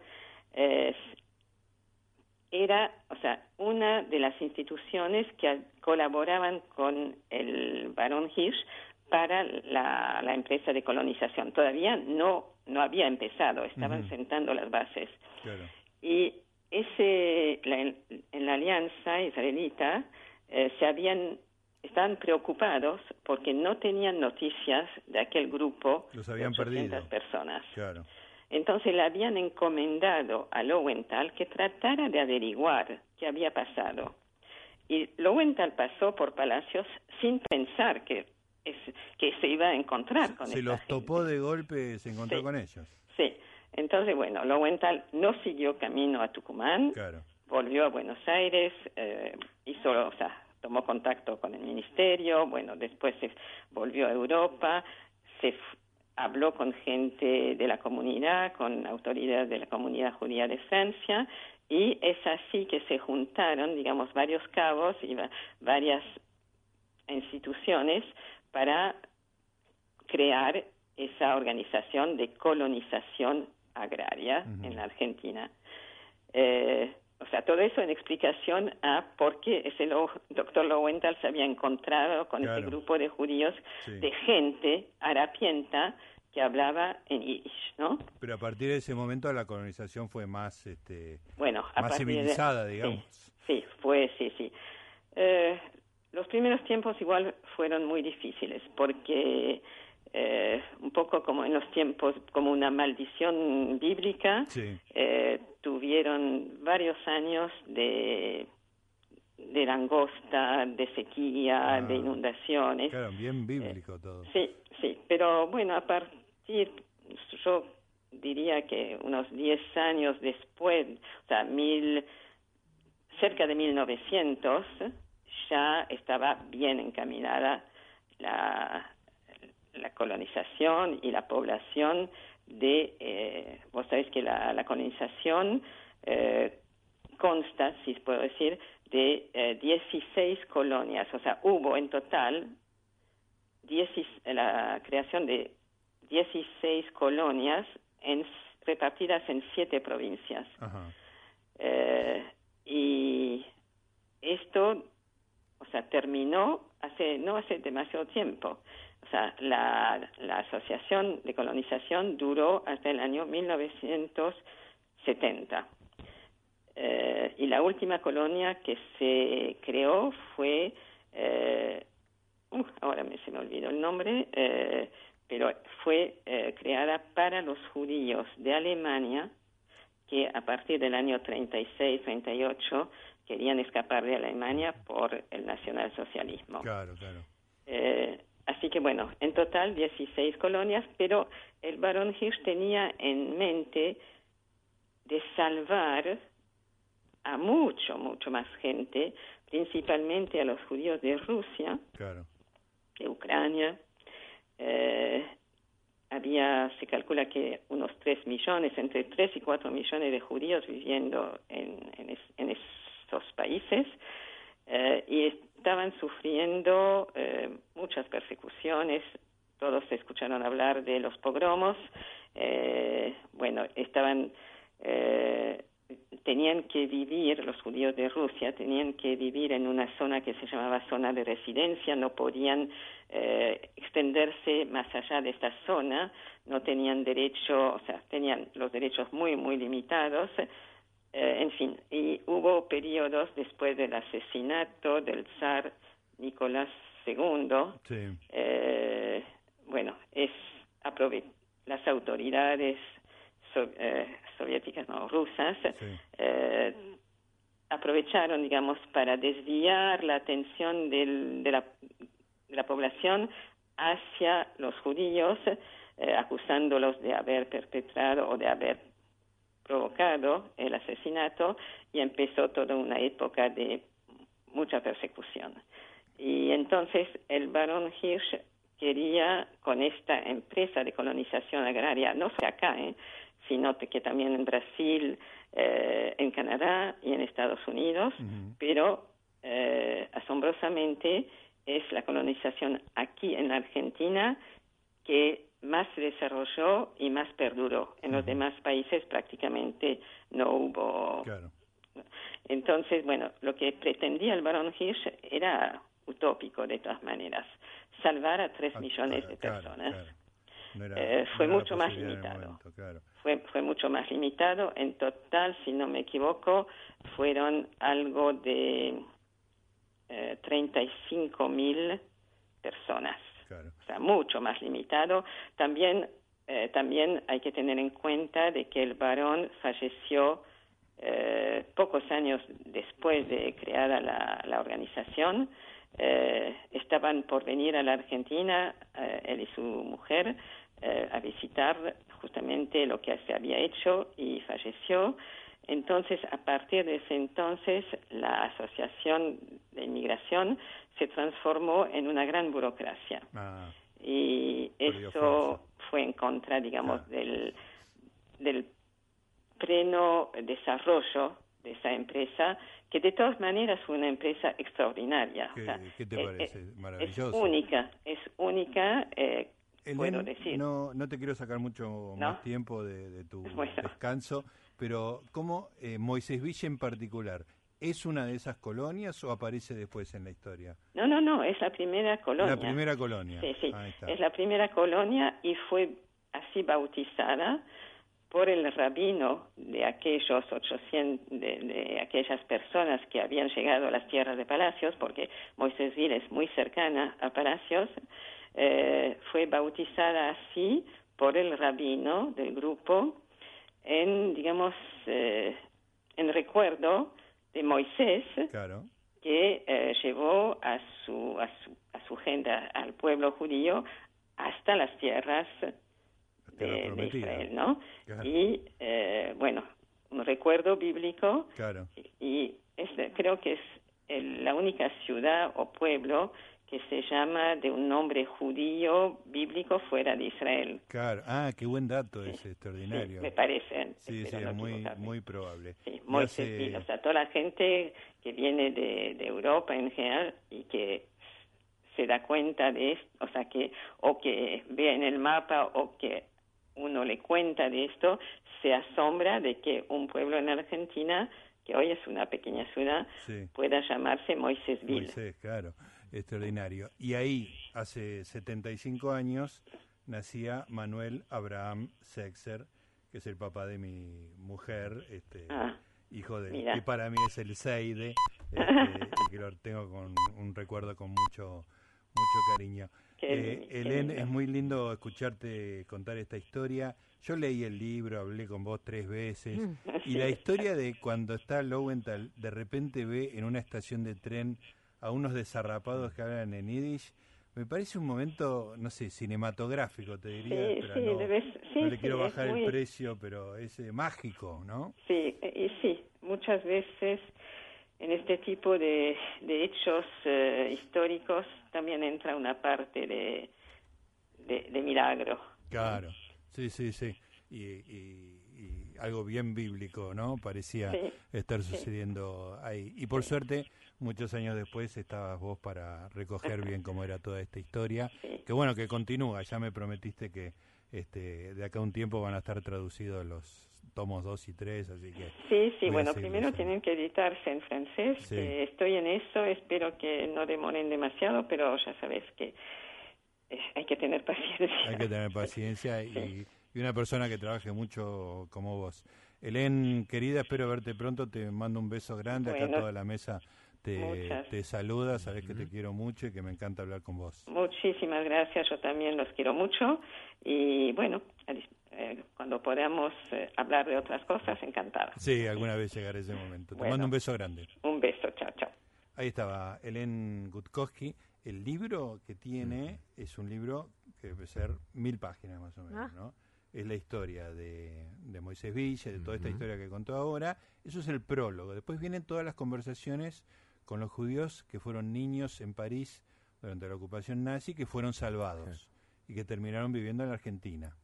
era, o sea, una de las instituciones que colaboraban con el barón Hirsch para la, la empresa de colonización. Todavía no, no había empezado, estaban sentando las bases. Claro. Y ese, la- en, en la alianza israelita eh, se habían, estaban preocupados porque no tenían noticias de aquel grupo Los de habían 800 perdido. personas. Claro. Entonces le habían encomendado a Lowenthal que tratara de averiguar qué había pasado. Y Lowenthal pasó por Palacios sin pensar que, es, que se iba a encontrar con Se esta los topó de golpe, se encontró Sí. con ellos. Sí. Entonces, bueno, Lowenthal no siguió camino a Tucumán, Claro. volvió a Buenos Aires, eh, hizo, o sea, tomó contacto con el ministerio, bueno, después se volvió a Europa, se habló con gente de la comunidad, con autoridades de la comunidad judía de Francia, y es así que se juntaron, digamos, varios cabos y va- varias instituciones para crear esa organización de colonización agraria en la Argentina. Eh, o sea, todo eso en explicación a por qué ese lo- doctor Lowenthal se había encontrado con ese Claro. grupo de judíos, Sí. de gente harapienta que hablaba en yiddish, ¿no? Pero a partir de ese momento la colonización fue más, este, Bueno, más de- civilizada, sí, digamos. Sí, fue, sí, sí. Eh, los primeros tiempos igual fueron muy difíciles porque eh, un poco como en los tiempos, como una maldición bíblica, Sí. eh, tuvieron varios años de, de langosta, de sequía, Ah. de inundaciones. Claro, bien bíblico todo. Sí, sí, pero bueno, a partir, yo diría que unos 10 años después, o sea, mil, cerca de 1900, ya estaba bien encaminada la, la colonización y la población de, eh, vos sabés que la, la colonización eh, consta, si puedo decir, de eh, 16 colonias, o sea, hubo en total 16 la creación de 16 colonias en, repartidas en siete provincias. Ajá. Eh, y esto, sea, terminó hace no hace demasiado tiempo. O sea, la, la asociación de colonización duró hasta el año 1970. Eh, y la última colonia que se creó fue, eh, uh, ahora me, se me olvidó el nombre, eh, pero fue eh, creada para los judíos de Alemania que a partir del año 36-38 querían escapar de Alemania por el nacionalsocialismo. Claro, claro. Eh, así que bueno, en total 16 colonias, pero el barón Hirsch tenía en mente de salvar a mucho, mucho más gente, principalmente a los judíos de Rusia, Claro. de Ucrania. Eh, había, se calcula que unos 3 millones, entre 3 y 4 millones de judíos viviendo en, en, es- en estos países eh, y estaban sufriendo eh, muchas persecuciones. Todos escucharon hablar de los pogromos. Eh, bueno, estaban eh, tenían que vivir, los judíos de Rusia tenían que vivir en una zona que se llamaba zona de residencia, no podían eh, extenderse más allá de esta zona, no tenían derecho, o sea, tenían los derechos muy, muy limitados. Eh, en fin, y hubo periodos después del asesinato del zar Nicolás II, Sí. eh, bueno, es aprove las autoridades so- eh, soviéticas, no, rusas, Sí. eh, aprovecharon, digamos, para desviar la atención del- de, la, de la población hacia los judíos, eh, acusándolos de haber perpetrado o de haber provocado el asesinato y empezó toda una época de mucha persecución. Y entonces el barón Hirsch quería con esta empresa de colonización agraria, no solo acá, ¿eh? sino que también en Brasil, eh, en Canadá y en Estados Unidos, pero eh, asombrosamente es la colonización aquí en la Argentina que más se desarrolló y más perduró. En los demás países prácticamente no hubo Claro. entonces, bueno, lo que pretendía el barón Hirsch era utópico de todas maneras, salvar a tres Ah, millones claro, de personas. claro. No era- Eh, fue no mucho más limitado. momento, claro. Fue, fue mucho más limitado. En total, si no me equivoco, fueron algo de eh, 35 mil personas Claro. o sea, mucho más limitado. También, eh, también hay que tener en cuenta de que el varón falleció eh, pocos años después de creada la, la organización. Eh, estaban por venir a la Argentina, eh, él y su mujer, eh, a visitar justamente lo que se había hecho y falleció. Entonces, a partir de ese entonces, la Asociación de Inmigración se transformó en una gran burocracia Ah, y eso fue en contra, digamos, Claro. del, del pleno desarrollo de esa empresa, que de todas maneras fue una empresa extraordinaria. ¿Qué- O sea, qué te eh, parece? eh, Maravilloso. Es única, es única, eh, puedo decir. No, no te quiero sacar mucho ¿No? más tiempo de, de tu Bueno. descanso, pero ¿cómo eh, Moisés Villa en particular es una de esas colonias o aparece después en la historia? No, no, no, es la primera colonia. La primera colonia. Sí, sí, es la primera colonia y fue así bautizada por el rabino de aquellos 800, de, de aquellas personas que habían llegado a las tierras de Palacios, porque Moisésville es muy cercana a Palacios, eh, fue bautizada así por el rabino del grupo en, digamos, eh, en recuerdo de Moisés, Claro. que eh, llevó a su, a su a su gente, al pueblo judío, hasta las tierras de. Israel, ¿no? Claro. Y eh, bueno, un recuerdo bíblico Claro. y es, creo que es el- la única ciudad o pueblo que se llama de un nombre judío bíblico fuera de Israel. Claro. Ah, qué buen dato Sí, extraordinario. me parece. Sí, sí, es no muy, muy probable. Sí, Y Moisés hace- o sea, toda la gente que viene de, de Europa en general y que se da cuenta de esto, o sea, que o que ve en el mapa o que uno le cuenta de esto, se asombra de que un pueblo en Argentina, que hoy es una pequeña ciudad, Sí. pueda llamarse Moisésville. Moisés, claro. Extraordinario. Y ahí, hace 75 años, nacía Manuel Abraham Sexer, que es el papá de mi mujer, este, Ah, hijo de, mira. que para mí es el Seide, este, y que lo tengo con un recuerdo con mucho, mucho cariño. Eh, Helen, es muy lindo escucharte contar esta historia. Yo leí el libro, hablé con vos tres veces. Mm. Y la historia de cuando está Lowenthal, de repente ve en una estación de tren a unos desarrapados que hablan en Yiddish, me parece un momento, no sé, cinematográfico, te diría. Sí, pero sí, no, debes- sí, no le quiero bajar muy- el precio, pero es eh, mágico, ¿no? Sí, y sí, muchas veces en este tipo de, de hechos eh, históricos también entra una parte de, de, de milagro. Claro, sí, sí, sí. Y, y- y algo bien bíblico, ¿no? Parecía Sí, estar sí. sucediendo ahí. Y por suerte, muchos años después estabas vos para recoger bien cómo era toda esta historia. Sí. Que bueno, que continúa. Ya me prometiste que este, de acá a un tiempo van a estar traducidos los tomos 2 y 3, así que... Sí, sí, a bueno, primero tienen que editarse en francés. Sí. eh, estoy en eso, espero que no demoren demasiado, pero ya sabes que eh, hay que tener paciencia. Hay que tener paciencia y, y una persona que trabaje mucho como vos. Helen, querida, espero verte pronto. Te mando un beso grande. Acá Bueno. toda la mesa te, Muchas. te saluda. Sabes que te quiero mucho y que me encanta hablar con vos. Muchísimas gracias, yo también los quiero mucho y bueno, eh, cuando podamos eh, hablar de otras cosas, encantada. Sí, alguna vez llegará ese momento. Te mando un beso grande. Un beso, chao, chao. Ahí estaba Helen Gutkowski. El libro que tiene es un libro que debe ser mil páginas más o menos, Ah. ¿no? Es la historia de, de Moisés Villa, de toda esta historia que contó ahora. Eso es el prólogo. Después vienen todas las conversaciones con los judíos que fueron niños en París durante la ocupación nazi, que fueron salvados y que terminaron viviendo en la Argentina.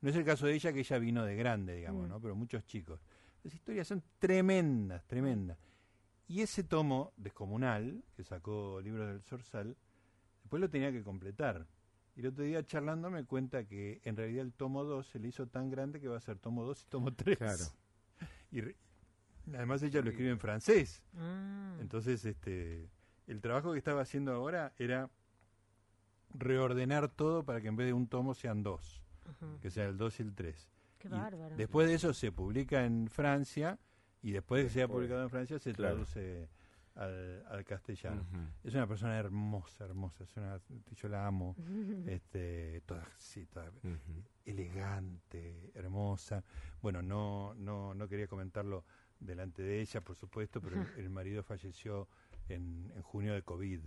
No es el caso de ella, que ella vino de grande, digamos, Mm. ¿no? Pero muchos chicos. Las historias son tremendas, tremendas. Y ese tomo descomunal, que sacó Libros del Sorsal, después lo tenía que completar. Y el otro día charlando me cuenta que en realidad el tomo 2 se le hizo tan grande que va a ser tomo 2 y tomo 3. Claro. Y además ella lo escribe en francés. Ah. Entonces, este, el trabajo que estaba haciendo ahora era reordenar todo para que en vez de un tomo sean dos, que sea el 2 y el 3. Qué Y bárbaro. Después de eso se publica en Francia y después de que se haya Después, publicado en Francia se claro. traduce al, al castellano. Es una persona hermosa, hermosa. Es una, yo la amo. este, toda, sí, toda elegante, hermosa. Bueno, no, no, no quería comentarlo delante de ella, por supuesto, pero el, el marido falleció en, en junio de COVID.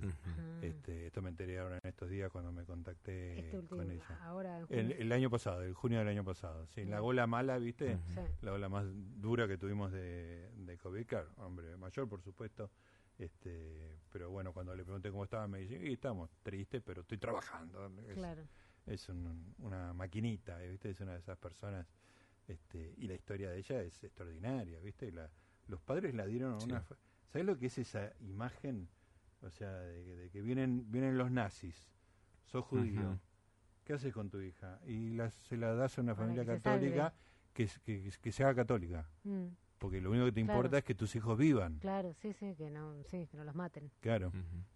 Este, esto me enteré ahora en estos días cuando me contacté Este último, con ella. ahora en El, junio. el año pasado, el junio del año pasado. Sí, la ola mala, ¿viste? La ola más dura que tuvimos de, de COVID, claro, hombre mayor, por supuesto. Este, pero bueno, cuando le pregunté cómo estaba, me dice, y estamos tristes, pero estoy trabajando. Es, Claro. es un- una maquinita, ¿eh? ¿viste? Es una de esas personas. Este, y la historia de ella es extraordinaria, ¿viste? La, los padres la dieron a Sí. una... fa- ¿Sabes lo que es esa imagen? O sea, de, de que vienen, vienen los nazis, sos judío, Ujú. ¿qué haces con tu hija? Y la- se la das a una Para familia que se salve. católica que, que, que se haga católica. Mm, Porque lo único que te Claro. importa es que tus hijos vivan. claro, sí, sí, que no, sí, que no los maten. Claro.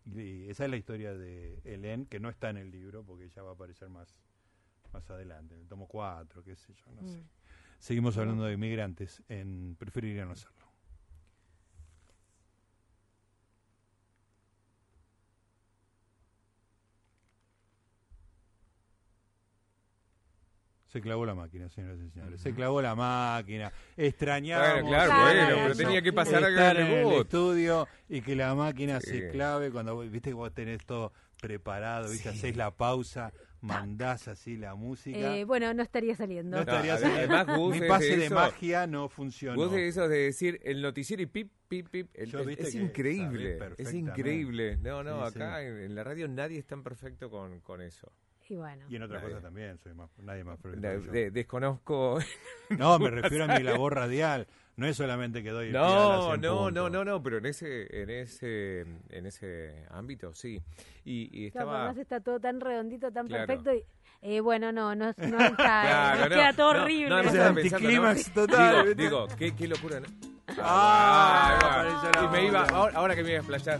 Y, y esa es la historia de Helen, que no está en el libro, porque ella va a aparecer más, más adelante, en el tomo 4, qué sé yo, no sé. Seguimos hablando de inmigrantes en Preferiría no hacerlo. Se clavó la máquina, señoras y señores. Se clavó la máquina. Extrañábamos. Bueno, claro, Claro, bueno, pero tenía que pasar algo en el estudio y que la máquina Sí. se clave cuando vos- viste que vos tenés todo preparado, viste, Sí. hacés la pausa, mandás así la música. Eh, bueno, no estaría saliendo. no estaría saliendo. además, Gus Mi pase de eso- magia no funcionó. Vos de eso de decir el noticiero y pip, pip, pip, el- Yo es, increíble, es increíble. No, no, Sí, acá sí. En, en la radio nadie es tan perfecto con, con eso. Y bueno. Y en otras Nadie. cosas también, soy más, nadie más perfecto de- desconozco. No, me refiero a mi labor radial. No es solamente que doy el pie a las No, no, no, no, no, pero en ese, en ese, en ese ámbito sí. Y, y Claro, estaba. además está todo tan redondito, tan Claro. perfecto. Y, eh, bueno, no, no, no está. eh, Claro, no, queda todo no, horrible. no, anticlímax total. Digo, qué, qué locura, ¿no? Ah, la y me iba, ahora, ahora que me iba a explayar,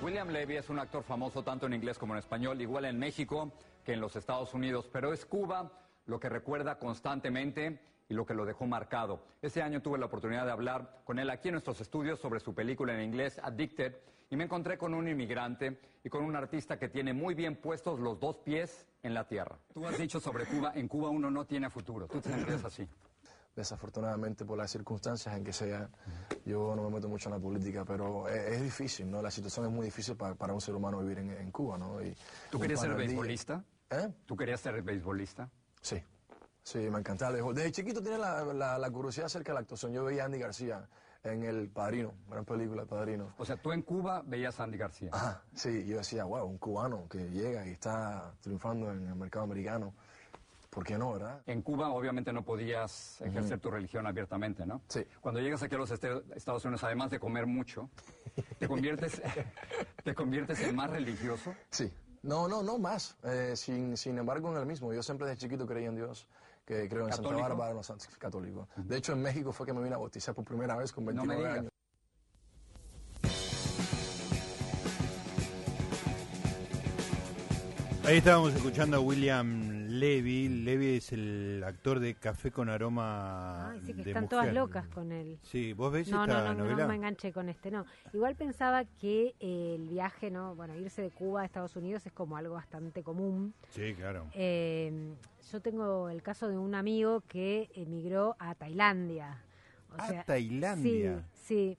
William Levy es un actor famoso tanto en inglés como en español, igual en México que en los Estados Unidos, pero es Cuba lo que recuerda constantemente y lo que lo dejó marcado. Ese año tuve la oportunidad de hablar con él aquí en nuestros estudios sobre su película en inglés, Addicted, y me encontré con un inmigrante y con un artista que tiene muy bien puestos los dos pies en la tierra. Tú has dicho sobre Cuba, en Cuba uno no tiene futuro. ¿Tú te así? Desafortunadamente por las circunstancias en que sea, yo no me meto mucho en la política, pero es, es difícil, ¿no? La situación es muy difícil para, para un ser humano vivir en, en Cuba, ¿no? Y, ¿Tú querías ser beisbolista? ¿Eh? ¿Tú querías ser beisbolista? Sí, sí, me encantaba el béisbol. Desde chiquito tenía la, la, la curiosidad acerca de la actuación. Yo veía a Andy García en El Padrino, gran película, El Padrino. O sea, tú en Cuba veías a Andy García. Ajá, sí, yo decía, wow, un cubano que llega y está triunfando en el mercado americano. ¿Por qué no, verdad? En Cuba obviamente no podías ejercer tu religión abiertamente, ¿no? Sí. Cuando llegas aquí a los este- Estados Unidos, además de comer mucho, te conviertes, te conviertes en más religioso. Sí. No, no, no más. Eh, sin, sin embargo, en el mismo. Yo siempre desde chiquito creía en Dios, que creo en ¿Católico? Santa Bárbara, en los santos católicos. De hecho, en México fue que me vine a bautizar por primera vez con No me 29 digas. años. Ahí estábamos escuchando a William Levy. Levy es el actor de Café con aroma Ay, sí, que de están mujer. todas locas con él. Sí, ¿vos ves No, esta no, no, novela? no me enganché con este, no. Igual pensaba que eh, el viaje, ¿no? Bueno, irse de Cuba a Estados Unidos es como algo bastante común. Sí, claro. Eh, yo tengo el caso de un amigo que emigró a Tailandia. O ¿A Tailandia? Sí, sí.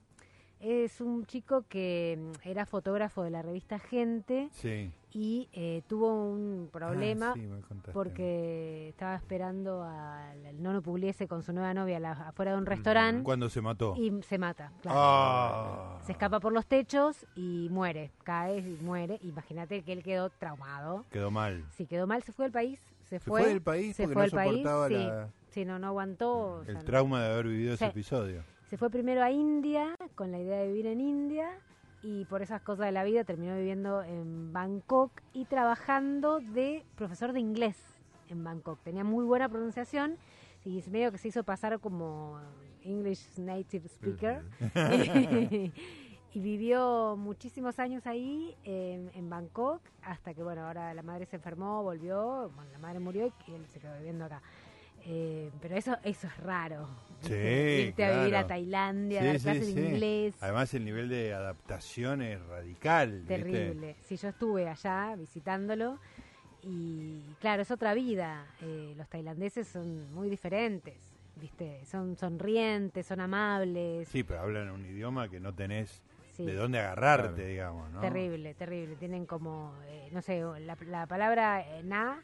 Es un chico que mm, era fotógrafo de la revista Gente Sí. Y eh, tuvo un problema Ah, sí, contaste. porque estaba esperando al Nono Pugliese con su nueva novia la- afuera de un restaurante ¿Cuándo se mató? y se mata. claro. Ah. Se escapa por los techos y muere, cae y muere. Imagínate que él quedó traumado. Quedó mal. Si quedó mal, se fue del país. Se, ¿Se fue del país se porque fue no país, soportaba sí. la- Sí, no, no aguantó. o sea, El no. trauma de haber vivido ese Sí. episodio. Se fue primero a India con la idea de vivir en India y por esas cosas de la vida terminó viviendo en Bangkok y trabajando de profesor de inglés en Bangkok. Tenía muy buena pronunciación y medio que se hizo pasar como English native speaker. y vivió muchísimos años ahí en, en Bangkok hasta que, bueno, ahora la madre se enfermó, volvió, bueno, la madre murió y él se quedó viviendo acá. Eh, pero eso eso es raro. Sí, Irte a vivir a. Tailandia, Sí, dar clases sí. de inglés. Además el nivel de adaptación es radical. ¿viste? Terrible. Sí, yo estuve allá visitándolo y claro, es otra vida. Eh, los tailandeses son muy diferentes, ¿viste? Son sonrientes, son amables. Sí, pero hablan un idioma que no tenés Sí. de dónde agarrarte, Claro. digamos, ¿no? Terrible, terrible. Tienen como, eh, no sé, la, la palabra eh, na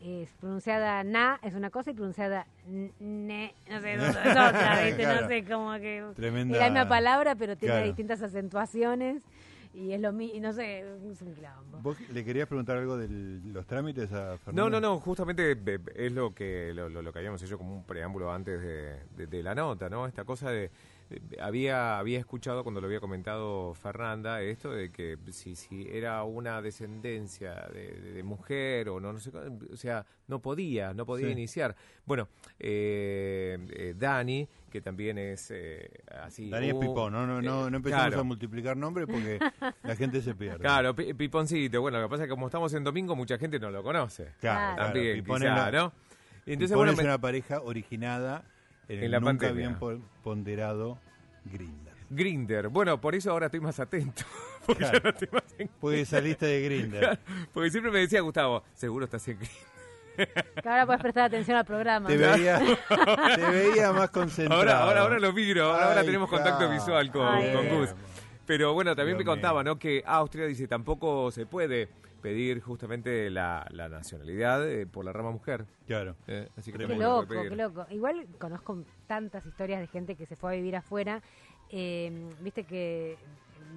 es pronunciada na es una cosa y pronunciada n- ne, no sé, no, es otra, ¿viste? Claro. No sé, como que Tremenda- es la misma palabra, pero tiene Claro. distintas acentuaciones y es lo mismo, no sé, es un quilombo. ¿Vos le querías preguntar algo de los trámites a Fernando? No, no, no, justamente eh, es lo que lo, lo- lo que habíamos hecho como un preámbulo antes de, de- de la nota, ¿no? Esta cosa de- había había escuchado cuando lo había comentado Fernanda esto de que si si era una descendencia de, de- de mujer o no no sé, o sea, no podía, no podía Sí. iniciar. Bueno, eh, eh, Dani, que también es eh, así Dani es uh, Pipón, no, no, no, eh, no empezamos claro. a multiplicar nombres porque la gente se pierde. Claro, Pi- Piponcito. Bueno, lo que pasa es que como estamos en domingo, mucha gente no lo conoce. Claro, claro. También, Pipón quizá, es la- ¿no? Y entonces, Pipón bueno, es me- una pareja originada en, la nunca pandemia. bien po- ponderado Grinder. Grinder. Bueno, por eso ahora estoy más atento. Porque, Claro. ya no estoy más en- Porque saliste de Grinder. porque siempre me decía Gustavo, seguro estás en Grinder. Que ahora puedes prestar atención al programa. Te veía, te veía más concentrado. Ahora, ahora, ahora lo miro, ahora, tenemos contacto visual con, Ay, con Dios Gus. Pero bueno, también Dios me contaba. ¿no? Que Austria dice tampoco se puede pedir justamente la, la nacionalidad eh, por la rama mujer. Claro. Eh, así que Qué loco, qué loco. Igual conozco tantas historias de gente que se fue a vivir afuera. Eh, Viste que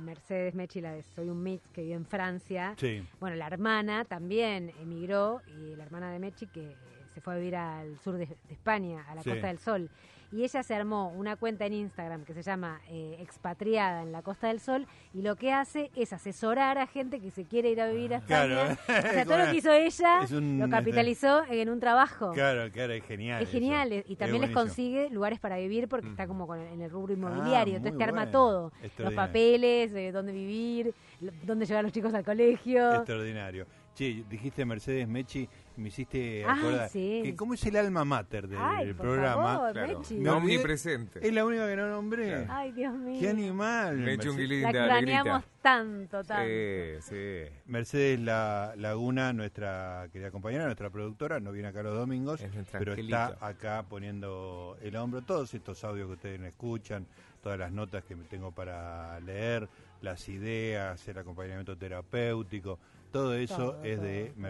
Mercedes Mechi, la de Soy un Mix, que vive en Francia. Sí. Bueno, la hermana también emigró, y la hermana de Mechi que se fue a vivir al sur de, de España, a la Sí. Costa del Sol. Y ella se armó una cuenta en Instagram que se llama eh, Expatriada en la Costa del Sol y lo que hace es asesorar a gente que se quiere ir a vivir a Claro. España. O sea, todo lo que hizo ella un- lo capitalizó en un trabajo. Claro, claro, es genial. Es genial eso. eh, y también Es les consigue lugares para vivir porque Mm. está como con en el rubro inmobiliario, Ah, entonces muy te arma todo, los papeles, de dónde vivir, dónde llevar a los chicos al colegio. Extraordinario. Che, dijiste Mercedes Mechi, me hiciste Ay, acordar. sí. Que ¿Cómo es el alma mater del Ay, programa? favor, Claro. Me Omnipresente. Es la única que no nombré. Claro. Ay, Dios mío. ¡Qué animal! Un Mercedes- La alegrita. tanto, tanto. Sí, sí. Mercedes La, Laguna, nuestra querida compañera, nuestra productora, no viene acá los domingos, Es pero está acá poniendo el hombro. Todos estos audios que ustedes no escuchan, todas las notas que me tengo para leer, las ideas, el acompañamiento terapéutico, todo eso Todo, es de todo, todo.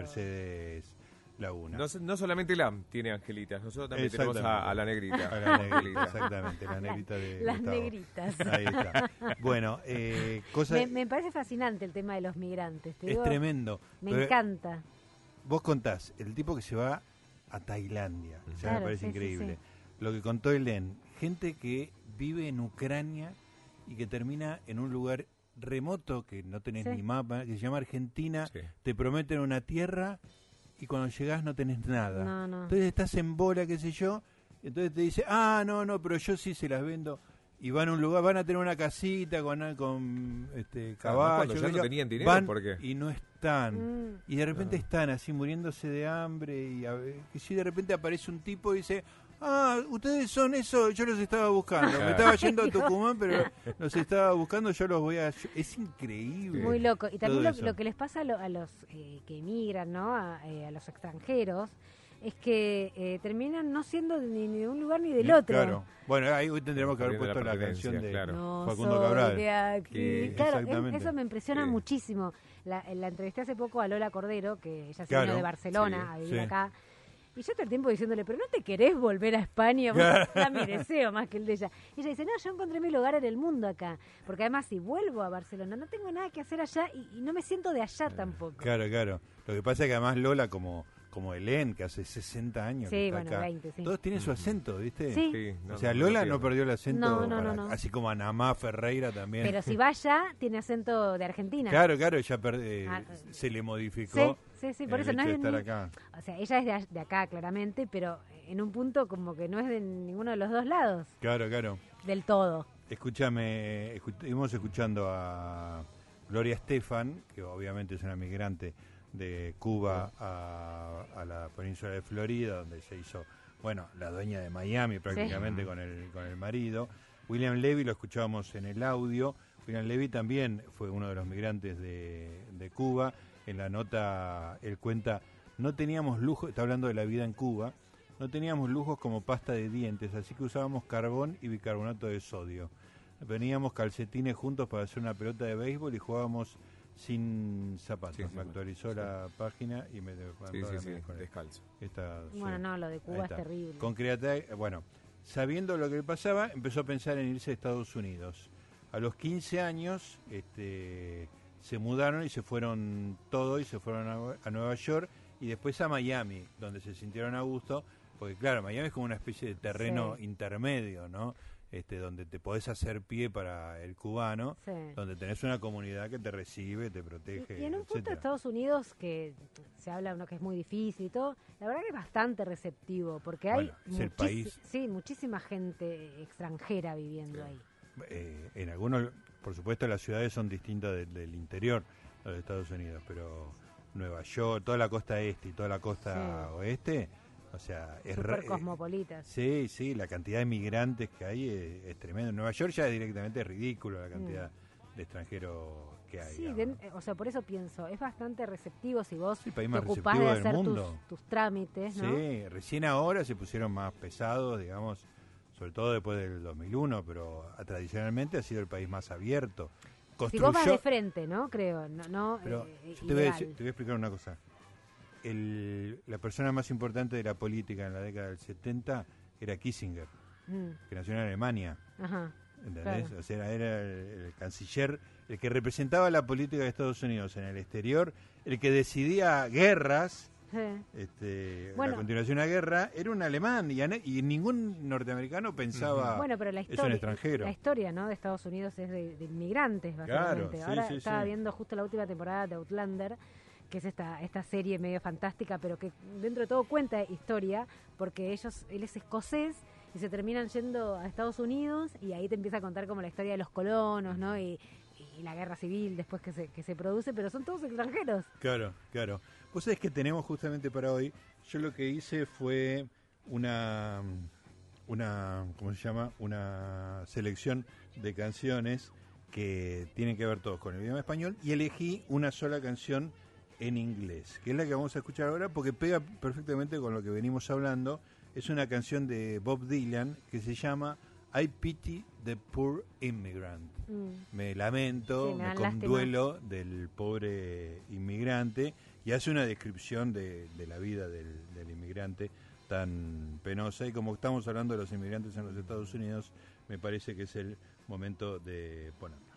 Laguna. No, no solamente LAM tiene angelitas, nosotros también tenemos a, la negrita. A la negrita, exactamente, la negrita de Las Gustavo. negritas. Ahí está. Bueno, eh, cosa Me, me parece fascinante el tema de los migrantes. te es digo, tremendo. Me Pero encanta. Vos contás, el tipo que se va a Tailandia, ya me parece sí, increíble. sí. Lo que contó Helen, gente que vive en Ucrania y que termina en un lugar remoto que no tenés Sí. ni mapa, que se llama Argentina, Sí. te prometen una tierra y cuando llegás no tenés nada. No, no. Entonces estás en bola, qué sé yo, entonces te dice, ah, no, no, pero yo sí se las vendo. Y van a un lugar, van a tener una casita con, con este, Claro, ¿no? caballo. Ya no tenían dinero, van ¿por qué? y no están. Mm. Y de repente están así muriéndose de hambre y, a y si de repente aparece un tipo y dice, ah, ustedes son eso, yo los estaba buscando. Me estaba yendo a Tucumán, pero los estaba buscando, yo los voy a... Es increíble. Muy loco. Y también Todo lo, eso. lo que les pasa a, lo- a los eh, que emigran, ¿no? A, eh, a los extranjeros, es que eh, terminan no siendo ni, ni de un lugar ni del otro. Claro. Bueno, ahí hoy tendríamos que haber Perdiendo puesto la pertenencia, canción de claro. No Facundo soy Cabral. de aquí. Claro, es- exactamente. eso me impresiona Sí. muchísimo. La, la entrevisté hace poco a Lola Cordero, que ella se Claro, vino de Barcelona sí, a vivir sí. acá. Y yo todo el tiempo diciéndole, pero no te querés volver a España, porque era mi deseo más que el de ella. Y ella dice, no, yo encontré mi lugar en el mundo acá. Porque además, si vuelvo a Barcelona, no tengo nada que hacer allá y, y no me siento de allá tampoco. Claro, claro. Lo que pasa es que además Lola, como, como Helen, que hace 60 años que Sí, está bueno, acá, 20, sí. todos tienen su acento, ¿viste? Sí. Sí, no, o sea, Lola no perdió el acento, No, no, para- no, no. así como Anamá Ferreira también. Pero si va allá, tiene acento de Argentina. Claro, claro, ella per- eh, Ah, se le modificó. Sí, sí, sí, por eso no es estar ni- acá. O sea, ella es de, acá, claramente, pero en un punto como que no es de ninguno de los dos lados, Claro, claro. del todo. Escúchame, estuvimos escuchando a Gloria Estefan, que obviamente es una migrante de Cuba a, a la península de Florida, donde se hizo, bueno, la dueña de Miami prácticamente con, el, con el marido. William Levy lo escuchábamos en el audio. William Levy también fue uno de los migrantes de, de Cuba. En la nota él cuenta, no teníamos lujo, está hablando de la vida en Cuba, no teníamos lujos como pasta de dientes, así que usábamos carbón y bicarbonato de sodio. Veníamos calcetines juntos para hacer una pelota de béisbol y jugábamos sin zapatos. Me actualizó sí. la página y me mandó sí, la sí, mail con descalzo. esta- Bueno, sí. no, lo de Cuba es terrible. Con creati- bueno, sabiendo lo que le pasaba, empezó a pensar en irse a Estados Unidos. A los 15 años este, se mudaron y se fueron todos y se fueron a, a Nueva York y después a Miami, donde se sintieron a gusto, porque claro, Miami es como una especie de terreno Sí. intermedio, ¿no? Este, donde te podés hacer pie para el cubano, Sí. donde tenés una comunidad que te recibe, te protege. Y, y en un punto etcétera. Estados Unidos, que se habla uno que es muy difícil y todo, la verdad que es bastante receptivo, porque hay Bueno, país. sí, muchísima gente extranjera viviendo ahí. eh, en algunos, por supuesto, las ciudades son distintas del, del interior de los Estados Unidos, pero Nueva York, toda la costa este y toda la costa Sí. oeste, o sea, es eh, cosmopolitas. Sí, sí, la cantidad de migrantes que hay es, es tremenda. En Nueva York ya es directamente ridículo la cantidad de extranjeros que hay. Mm. Sí, eh, o sea, por eso pienso, es bastante receptivo si vos país te ocupás de hacer tus, trámites, ¿no? Sí, recién ahora se pusieron más pesados, digamos, sobre todo después del 2001, pero tradicionalmente ha sido el país más abierto. Si Construyó, vos vas de frente, ¿no? Creo, no, no pero eh, yo te voy, a decir- te voy a explicar una cosa. El- la persona más importante de la política en la década del 70 era Kissinger, Mm, que nació en Alemania. ajá. ¿Entendés? Claro. O sea, era el, el canciller el que representaba la política de Estados Unidos en el exterior, el que decidía guerras, Sí. este, Bueno. la continuación de una guerra, era un alemán y, ningún norteamericano pensaba Bueno, pero la es un historia, extranjero. la historia ¿no? de Estados Unidos es de, de inmigrantes, básicamente. sí, Ahora sí, estaba viendo justo la última temporada de Outlander, que es esta, esta serie medio fantástica, pero que dentro de todo cuenta historia, porque ellos, él es escocés y se terminan yendo a Estados Unidos y ahí te empieza a contar como la historia de los colonos, ¿no? Y, la guerra civil después que se, que se produce, pero son todos extranjeros. Claro, claro. Vos sabés que tenemos justamente para hoy, yo lo que hice fue una, una, ¿cómo se llama? Una selección de canciones que tienen que ver todos con el idioma español y elegí una sola canción en inglés, que es la que vamos a escuchar ahora porque pega perfectamente con lo que venimos hablando. Es una canción de Bob Dylan que se llama I Pity the Poor Immigrant Mm. me lamento, Sí, me me, dan lástima. conduelo del pobre inmigrante y hace una descripción de, de la vida del, del inmigrante tan penosa y como estamos hablando de los inmigrantes en los Estados Unidos, me parece que es el momento de ponerla.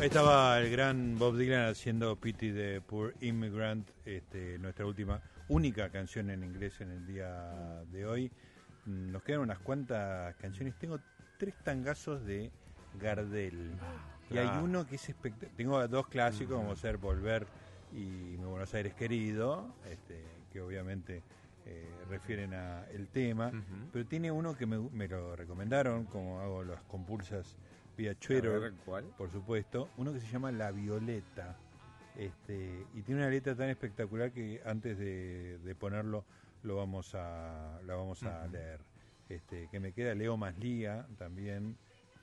Ahí estaba el gran Bob Dylan haciendo Pity the Poor Immigrant, este, nuestra última, única canción en inglés en el día de hoy. Mm, Nos quedan unas cuantas canciones. Tengo tres tangazos de Gardel. Y hay Ah. uno que es espectacular. Tengo dos clásicos, como ser Volver y Mi Buenos Aires Querido, este, que obviamente eh, refieren a el tema. Pero tiene uno que me, me lo recomendaron, como hago las compulsas vía por supuesto, uno que se llama La Violeta. Este, y tiene una letra tan espectacular que antes de, de ponerlo lo vamos a, la vamos a leer. Este, que me queda Leo Maslía también,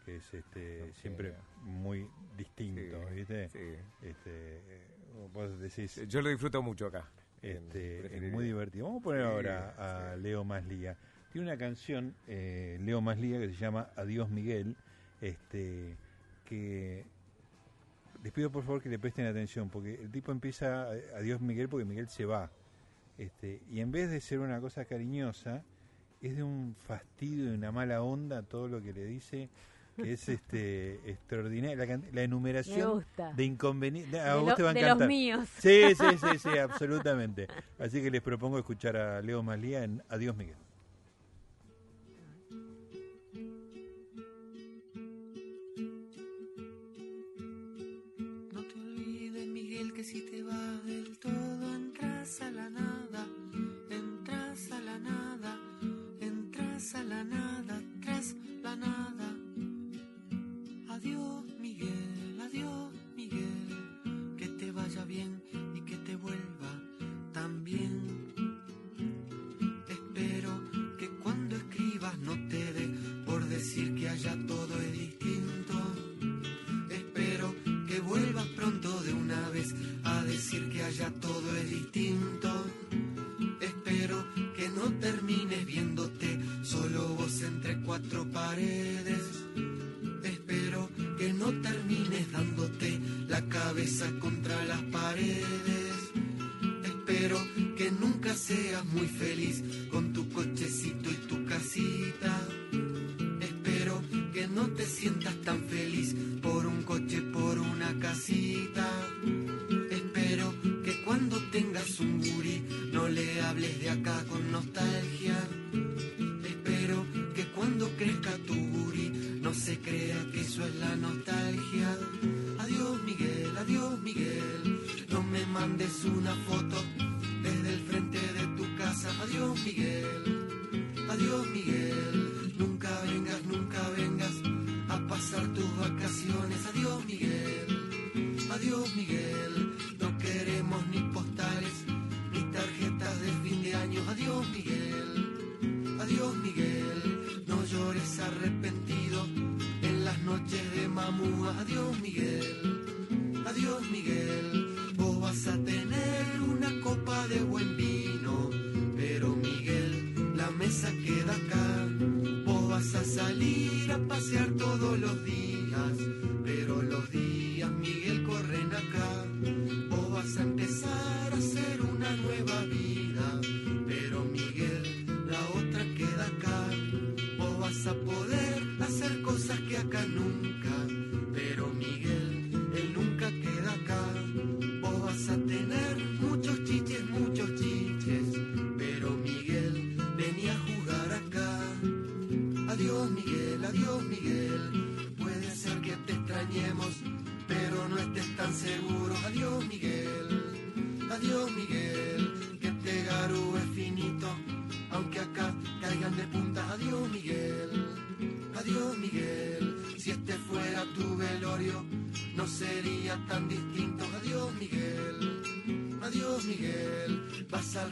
que es este, siempre muy distinto, Sí, ¿viste? sí. Este, eh, vos decís, Yo lo disfruto mucho acá. este, es muy divertido. Vamos a poner Sí, ahora a. Leo Maslía. Tiene una canción, eh, Leo Maslía, que se llama Adiós Miguel, este, que les pido por favor que le presten atención, porque el tipo empieza eh, Adiós Miguel porque Miguel se va. Este, y en vez de ser una cosa cariñosa, es de un fastidio y una mala onda todo lo que le dice, que es este extraordinario. La, la Me enumeración de inconvenientes. De A vos lo- te va a de encantar. los míos. Sí, sí, sí, sí, absolutamente. Así que les propongo escuchar a Leo Maslía en Adiós Miguel.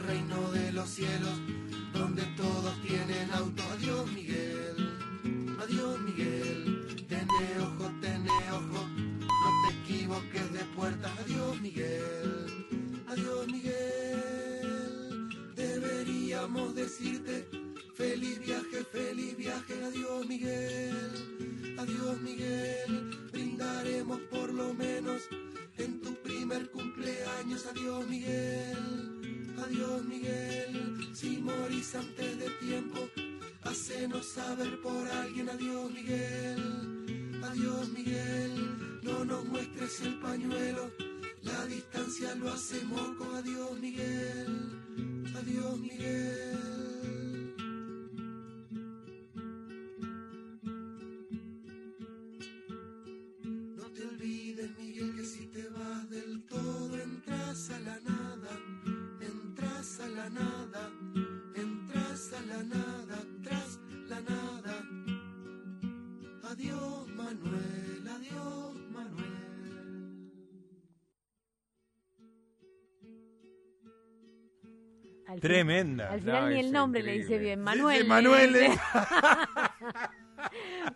Reino de los cielos, donde todos tienen auto. Adiós Miguel, adiós Miguel, tené ojo, tené ojo, no te equivoques de puerta. Adiós Miguel, adiós Miguel, deberíamos decirte antes de tiempo, hacenos saber por alguien. Adiós Miguel, adiós Miguel, no nos muestres el pañuelo, la distancia lo hace moco. Adiós Miguel, adiós Miguel. Al fin- Tremenda. Al final No, ni el nombre le dice bien. Manuel. sí, Manuel. dice.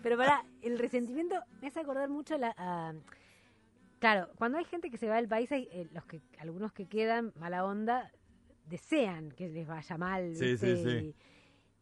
Pero para el resentimiento me hace acordar mucho la. a- claro, cuando hay gente que se va del país, hay eh, los que algunos que quedan mala onda desean que les vaya mal. Sí, ¿viste? sí, sí. Y,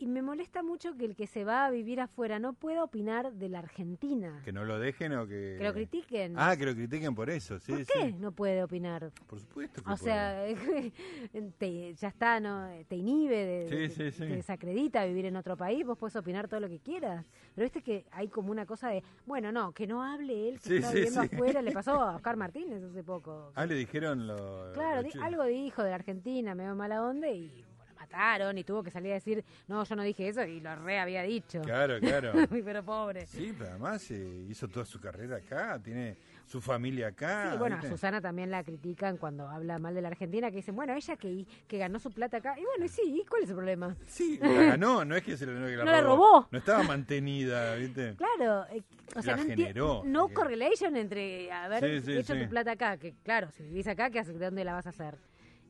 y me molesta mucho que el que se va a vivir afuera no pueda opinar de la Argentina. Que no lo dejen o que... Que lo critiquen. Ah, que lo critiquen por eso, sí, ¿Por sí. qué no puede opinar? Por supuesto que O sea, te- ya está, ¿no? Te inhibe, de, Sí, de- sí, sí. te desacredita vivir en otro país, vos puedes opinar todo lo que quieras. Pero viste que hay como una cosa de, bueno, no, que no hable él, que está viviendo afuera, le pasó a Oscar Martínez hace poco. Ah, le dijeron lo... claro, lo di- chi- algo dijo de la Argentina, medio mala onda y mataron y tuvo que salir a decir, no, yo no dije eso y lo re había dicho. Claro, claro. pero pobre. Sí, pero además eh, hizo toda su carrera acá, tiene su familia acá. Sí, bueno, a. Susana también la critican cuando habla mal de la Argentina, que dicen, bueno, ella que, que ganó su plata acá. Y bueno, y sí, ¿cuál es el problema? Sí, la ganó, no es que se la, que la No la robó. No estaba mantenida, ¿viste? Claro, eh, o sea, La no, generó. no correlation entre haber Sí, sí, hecho tu plata acá, que claro, si vivís acá, ¿qué haces? ¿De dónde la vas a hacer?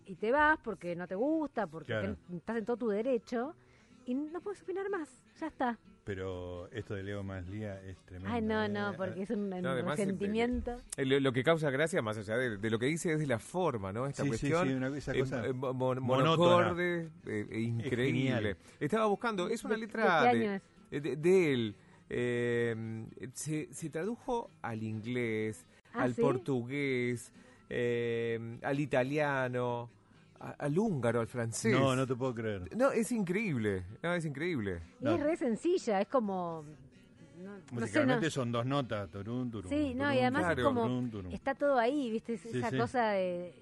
Y te vas porque no te gusta, porque Claro. estás en todo tu derecho y no puedes opinar más, ya está. Pero esto de Leo Maslía es tremendo. Ay, no, ¿eh? no, porque es un, No, resentimiento. Eh, Lo, lo que causa gracia, más allá de, de lo que dice, es de la forma, ¿no? Esta Sí, sí, cuestión. sí, una- esa eh, cosa eh, mon- monocorde, eh, eh, increíble. Estaba buscando, es una ¿De- letra de qué de, año es? de- de él. Eh, se, se tradujo al inglés, Ah, al ¿sí? portugués, eh, al italiano, a- al húngaro, al francés. No, no te puedo creer. No, es increíble. No, es increíble. Y no. es re sencilla, es como... No, no sé, no- Musicalmente son dos notas, turun, turun, Sí, no, y además claro. es como... turun, turun. Está todo ahí, ¿viste? Es Sí, esa sí. cosa de...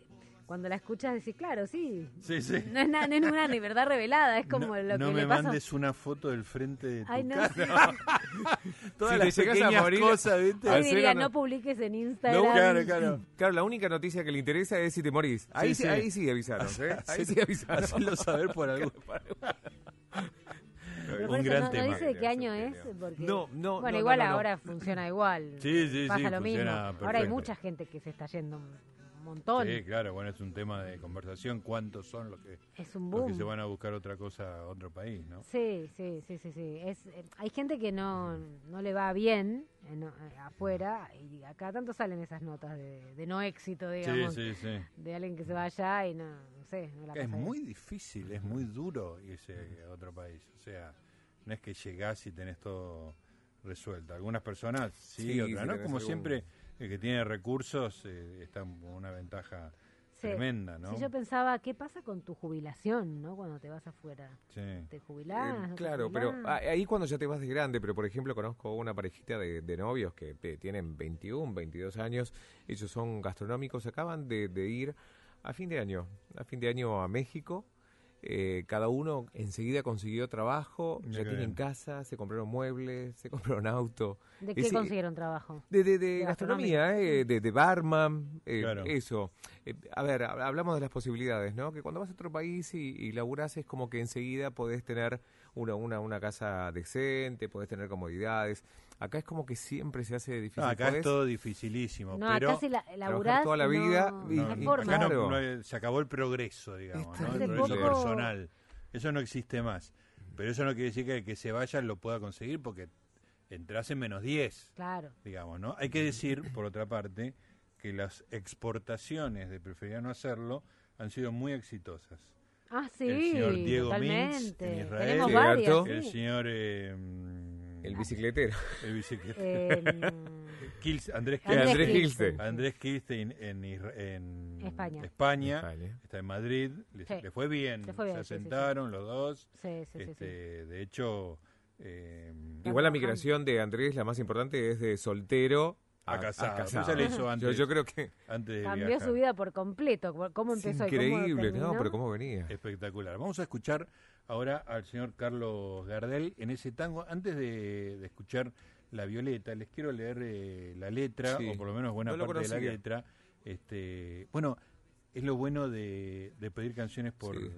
Cuando la escuchas decís, claro, sí. Sí, sí. No es, nada, no es una ni verdad revelada, es como no, lo no que me le pasa... mandes una foto del frente de tu Ay, no. cara. Todas Si te las llegas a pequeñas morir, cosas, ¿viste? Diría, no publiques en Instagram. No, Claro, claro. Claro, la única noticia que le interesa es si te morís. Ahí sí, sí. ahí sí avisaron. ¿eh? Ahí sí avisaron. Hacerlo saber por algún... Pero Un gran no, no tema. dice de qué año es. Porque... No, no, Bueno, no, igual no, no, no. ahora funciona igual. Sí, sí, Pasa sí, lo mismo. Ahora hay mucha gente que se está yendo montón. Sí, claro, bueno, es un tema de conversación. ¿Cuántos son los que, Es un los boom. que se van a buscar otra cosa a otro país, no? Sí, sí, sí, sí, sí. Es, eh, hay gente que no, no le va bien en- eh, afuera y acá tanto salen esas notas de, de no éxito, digamos, Sí, sí, sí. de alguien que se va allá y no, no sé, no la Es pasa bien. muy difícil, es muy duro irse a otro país. O sea, no es que llegás y tenés todo resuelto. Algunas personas sí, Sí, otras sí no. Como siempre, el que tiene recursos eh, está con una ventaja Sí. tremenda, ¿no? Sí, yo pensaba, ¿qué pasa con tu jubilación, no? Cuando te vas afuera. Sí. ¿Te Eh, jubilás? te claro, pero jubilás? ahí cuando ya te vas de grande, pero por ejemplo conozco una parejita de, de novios que eh, tienen 21, 22 años, ellos son gastronómicos, acaban de, de ir a fin de año, a fin de año a México eh, cada uno enseguida consiguió trabajo, ya tienen casa, se compraron muebles, se compraron auto. ¿De qué consiguieron trabajo? De, de, de De gastronomía, eh, de, de barman, eh, Claro. eso. Eh, a ver, hab- hablamos de las posibilidades, ¿no? Que cuando vas a otro país y, y laburás es como que enseguida podés tener una, una, una casa decente, podés tener comodidades. Acá es como que siempre se hace difícil. No, acá es todo dificilísimo, No, pero acá si la, laburás, toda la vida no, y- no hay y- forma. acá no- Claro. no- se acabó el progreso, digamos, el progreso poco- personal. Eso no existe más. Pero eso no quiere decir que el que se vaya lo pueda conseguir porque entras en menos 10, Claro. digamos, ¿no? Hay que decir, por otra parte, que las exportaciones de preferir no hacerlo han sido muy exitosas. Ah, sí, el señor Diego Mintz totalmente. en Israel, varias, el sí. señor eh, El bicicletero. el Eh, Kils- Andrés, Andrés Andrés. Kilsten. Andrés Kilstein en, España. España, España. está en Madrid, le, Sí. le fue bien, Le fue bien, se sí, sí, sí. asentaron los dos, Sí, sí, sí, sí. este, de hecho, eh, Igual la migración de Andrés, la más importante, es de soltero a casado. casado. Esa la hizo Yo, antes, yo creo que antes de Cambió viajar. su vida por completo. ¿Cómo es empezó y cómo increíble? ¿no? Pero cómo venía. Espectacular. Vamos a escuchar ahora al señor Carlos Gardel en ese tango. Antes de, de escuchar La Violeta, les quiero leer eh, la letra, Sí. o por lo menos buena No lo parte de la letra. Este, bueno, es lo bueno de, de pedir canciones por, Sí.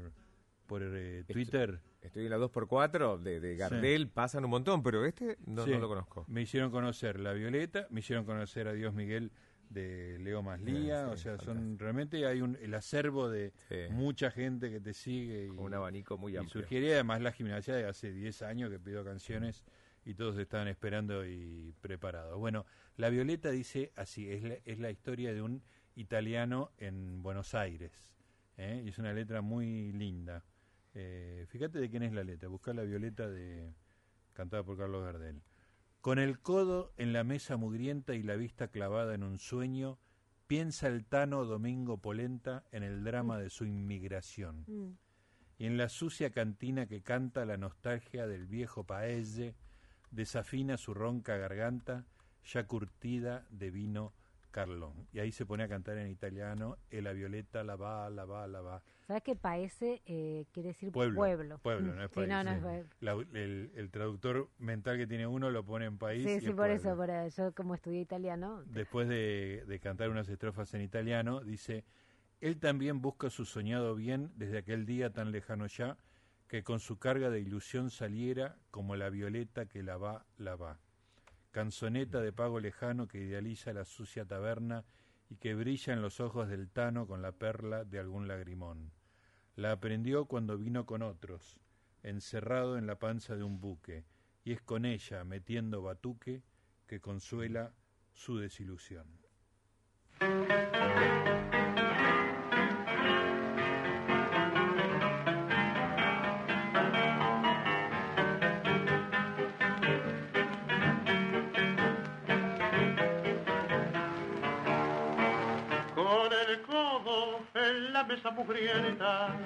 por eh, Twitter. Estoy en la 2x4 de, de Gardel, pasan un montón, pero este no, no lo conozco. Me hicieron conocer La Violeta, me hicieron conocer a Dios Miguel de Leo Maslía, Sí, o sea, son realmente hay un el acervo de Sí. mucha gente que te sigue y, Con un abanico muy y amplio. surgiría además la gimnasia de hace 10 años que pidió canciones y todos estaban esperando y preparados. Bueno, La Violeta dice así, es la, es la historia de un italiano en Buenos Aires, ¿eh? y es una letra muy linda. Eh, fíjate de quién es la letra, busca La Violeta de cantada por Carlos Gardel. Con el codo en la mesa mugrienta y la vista clavada en un sueño, piensa el tano Domingo Polenta en el drama de su inmigración Mm. y en la sucia cantina que canta la nostalgia del viejo paese, desafina su ronca garganta, ya curtida de vino Carlón. Y ahí se pone a cantar en italiano, e la violeta la va, la va, la va. ¿Sabes qué paese eh, quiere decir Pueblo. pueblo? Pueblo, no es sí, país. no, no es sí. país. La- el, el traductor mental que tiene uno lo pone en país. Sí, y sí, es por eso, por, yo como estudié italiano. Después de, de cantar unas estrofas en italiano, dice, él también busca su soñado bien desde aquel día tan lejano ya, que con su carga de ilusión saliera como la violeta que la va, la va. Canzoneta de pago lejano que idealiza la sucia taberna y que brilla en los ojos del tano con la perla de algún lagrimón. La aprendió cuando vino con otros, encerrado en la panza de un buque, y es con ella, metiendo batuque, que consuela su desilusión. Mesa mugrienta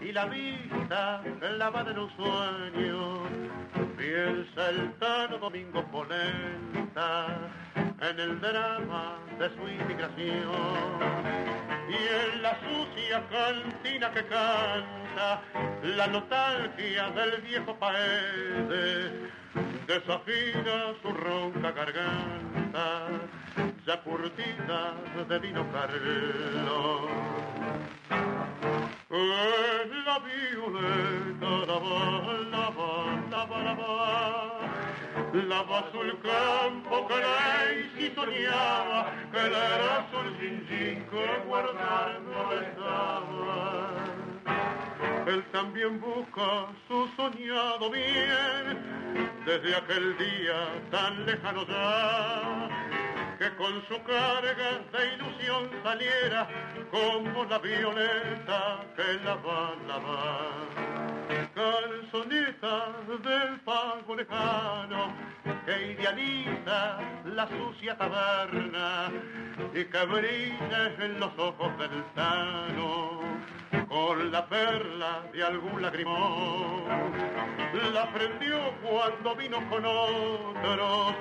y la vista clavada en un sueño. Piensa el tano Domingo Polenta en el drama de su inmigración y en la sucia cantina que canta la nostalgia del viejo país desafina su ronca garganta ya curtida de vino Carlos en la violeta la va, la va, la va, la va. La va sul campo que lei si soñaba que era azul sin sin que guardando estaba. Él también busca su soñado bien desde aquel día tan lejano ya que con su carga de ilusión saliera como la violeta que la va, la va. Calzoneta del pago lejano que idealiza la sucia taberna y que brilla en los ojos del tano con la perla de algún lagrimón. La prendió cuando vino con otros,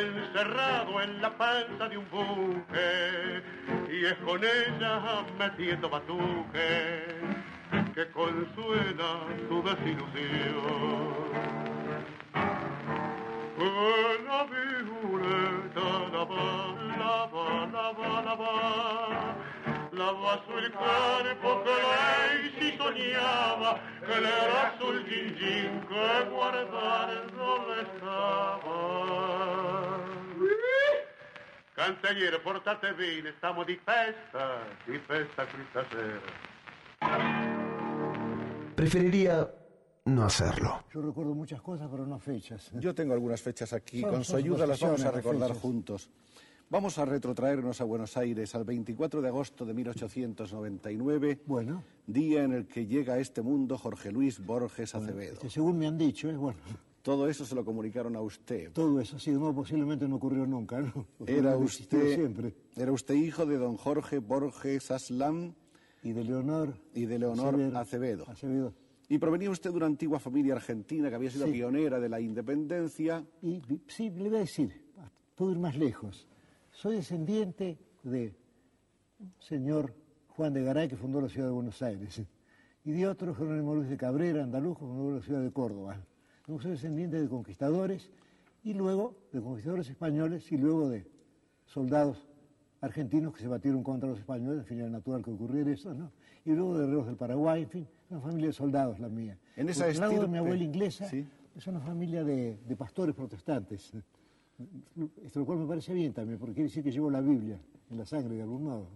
encerrado en la panza de un buque, y es con ella metiendo batuque que consuela su desilusión. La violeta lava, lava, lava, lava, lava sul cuerpo que lei si soñaba, que le era sul gin gin que guardar dove stava. Cancelliere, portate bene, stiamo di festa, di festa questa sera. Preferiría no hacerlo. Yo recuerdo muchas cosas, pero no fechas. Yo tengo algunas fechas aquí. Con su ayuda las vamos a recordar fechas. juntos. Vamos a retrotraernos a Buenos Aires al 24 de agosto de 1899, Bueno, día en el que llega a este mundo Jorge Luis Borges Acevedo. que según me han dicho, es bueno. Todo eso se lo comunicaron a usted. Todo eso, sí, no, posiblemente no ocurrió nunca, ¿no? Era usted, siempre. era usted hijo de don Jorge Borges Aslam Y de Leonor y de Leonor Acevedo. Acevedo. Acevedo. Y provenía usted de una antigua familia argentina que había sido Sí. pionera de la independencia. Y sí, le voy a decir, puedo ir más lejos. Soy descendiente de un señor Juan de Garay que fundó la ciudad de Buenos Aires y de otro Jerónimo Luis de Cabrera, andaluz, que fundó la ciudad de Córdoba. Soy descendiente de conquistadores y luego de conquistadores españoles y luego de soldados argentinos que se batieron contra los españoles, en fin, era natural que ocurriera eso, ¿no? Y luego de guerreros del Paraguay, en fin, una familia de soldados la mía. En esa lado de mi estirpe, abuela inglesa, sí. es una familia de, de pastores protestantes. Esto lo cual me parece bien también, porque quiere decir que llevo la Biblia en la sangre de algún modo.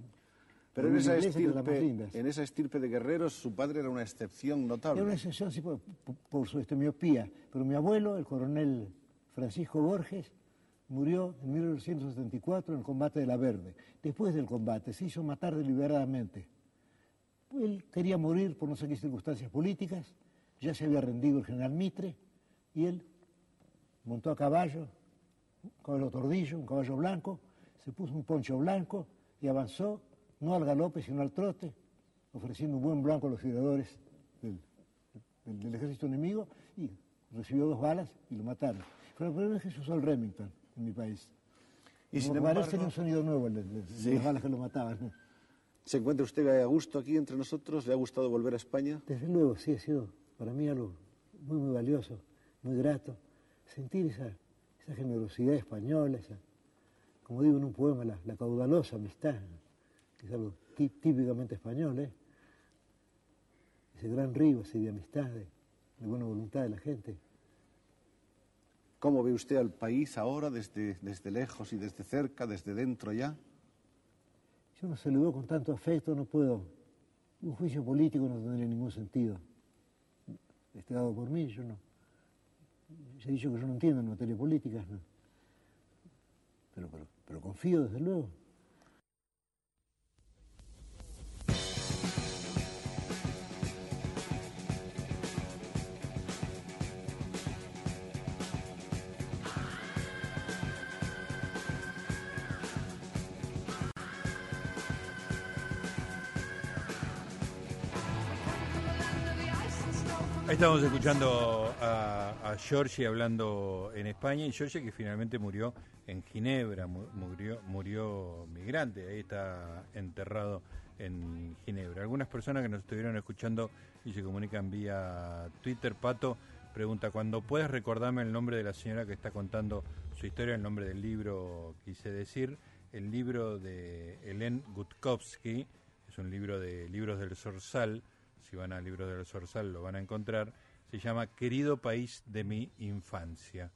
Pero en esa, estirpe, en esa estirpe de guerreros, su padre era una excepción notable. Era una excepción, sí, por, por- por su este, miopía. Pero mi abuelo, el coronel Francisco Borges, murió en 1974 en el combate de la Verde. Después del combate se hizo matar deliberadamente. Él quería morir por no sé qué circunstancias políticas, ya se había rendido el general Mitre, y él montó a caballo, un caballo tordillo, un caballo blanco, se puso un poncho blanco y avanzó, no al galope, sino al trote, ofreciendo un buen blanco a los tiradores del, del- del ejército enemigo, y recibió dos balas y lo mataron. Fue la primera vez que se usó el Remington en mi país. Y sin parece, embargo- tenía un sonido nuevo Sí. las balas que lo mataban. ¿Se encuentra usted a gusto aquí entre nosotros? ¿Le ha gustado volver a España? Desde luego, sí, ha sido para mí algo muy, muy valioso, muy grato, sentir esa, esa generosidad española, esa, como digo en un poema, la, la caudalosa amistad, que es algo tí- típicamente español, ¿eh? ese gran río así de amistad, de, de buena voluntad de la gente. ¿Cómo ve usted al país ahora, desde, desde lejos y desde cerca, desde dentro ya? Yo no veo con tanto afecto, no puedo. Un juicio político no tendría ningún sentido. Este dado por mí, yo no. se ha dicho que yo no entiendo en materia política, ¿no? Pero, pero, pero confío, desde luego. Estamos escuchando a, a hablando en España y Giorgi que finalmente murió en Ginebra, mu- murió, murió migrante, ahí está enterrado en Ginebra. Algunas personas que nos estuvieron escuchando y se comunican vía Twitter, Pato pregunta, cuando puedes recordarme el nombre de la señora que está contando su historia, el nombre del libro, quise decir, el libro de Helen Gutkowski, es un libro de libros del Sorsal, si van a Libros del Sorsal lo van a encontrar, se llama Querido País de mi Infancia.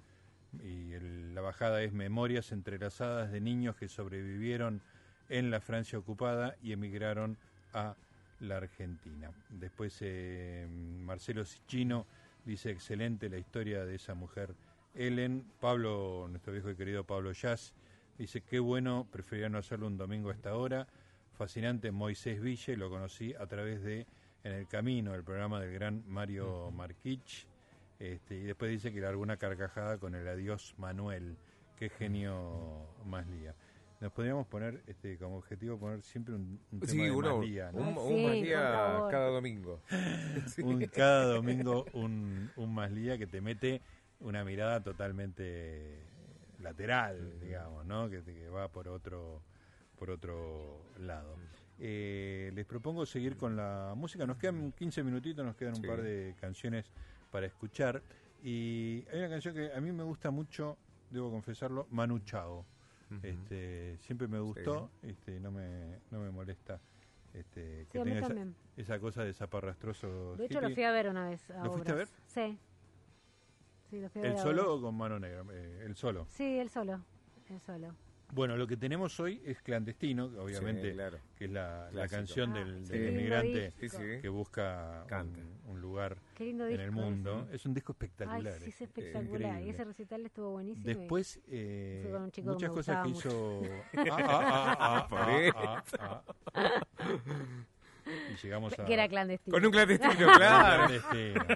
Y la bajada es Memorias entrelazadas de niños que sobrevivieron en la Francia ocupada y emigraron a la Argentina. Después eh, Marcelo Sicchino dice excelente la historia de esa mujer Ellen. Pablo, nuestro viejo y querido Pablo Jazz, dice qué bueno, preferiría no hacerlo un domingo a esta hora. Fascinante Moisés Ville, lo conocí a través de En el Camino, el programa del gran Mario Marquich. Este, y después dice que alguna carcajada con el adiós Manuel. Qué genio más lía. Nos podríamos poner este, como objetivo poner siempre un, un tema Sí, de uno, más lía, ¿no? un, un Sí, más favor. cada domingo. Sí. un, cada domingo un, un más lía que te mete una mirada totalmente lateral, digamos, ¿no? Que, que va por otro por otro lado. Eh, les propongo seguir con la música. Nos quedan 15 minutitos, nos quedan un Sí. par de canciones para escuchar. Y hay una canción que a mí me gusta mucho, debo confesarlo, Manu Chao. Este, siempre me gustó, este, no, me, no me molesta este, Sí, que a mí tenga esa, también. esa cosa de zaparrastroso. De hecho, lo fui a ver una vez. A ¿Lo fuiste a obras. Sí. Sí, lo fui a ver ¿El a solo o con Mano Negra? Eh, el solo. Sí, el solo. El solo. Bueno, lo que tenemos hoy es Clandestino, obviamente, Sí, claro. que es la, canción Ah, del, sí. del Lindo inmigrante disco. Sí, sí. que busca un, un lugar en el mundo. ese. Es un disco Ay, espectacular. sí, es eh, espectacular. Y increíble. ese recital estuvo buenísimo. Después, eh, muchas cosas que hizo... Ah, ah, ah, ah, ah, ah, ah. Y llegamos a... Que era clandestino. Con un clandestino, claro. Clandestino.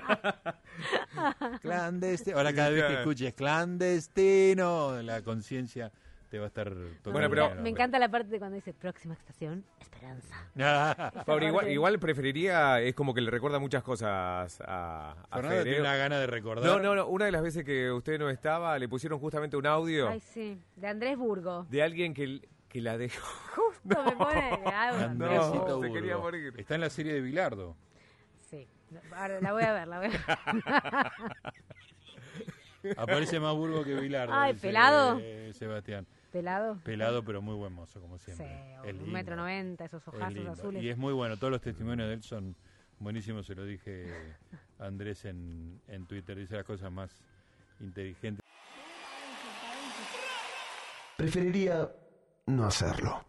Clandestino. Ahora cada vez que escuches clandestino, la conciencia te va a estar tocando. Bueno, pero- el Me encanta la parte de cuando dice próxima estación, Esperanza. Pablo, igual, igual preferiría, es como que le recuerda muchas cosas a, a Fernando Fede. tiene una gana de recordar. No, no, no, una de las veces que usted no estaba, le pusieron justamente un audio Ay, sí. De Andrés Burgo. de alguien que, que la dejó. Justo me pone. Andresito No, se Burgo. quería morir. Está en la serie de Bilardo. Sí. Ahora la voy a ver, la voy a ver. Aparece más Burgo que Bilardo. Ay, dice, pelado. eh, Sebastián. Pelado. Pelado, pero muy buen mozo, como Sí, siempre. Es un lindo, metro noventa, esos es ojazos azules. Y es muy bueno. Todos los testimonios de él son buenísimos. Se lo dije a Andrés en, en Twitter. Dice las cosas más inteligentes. Preferiría no hacerlo.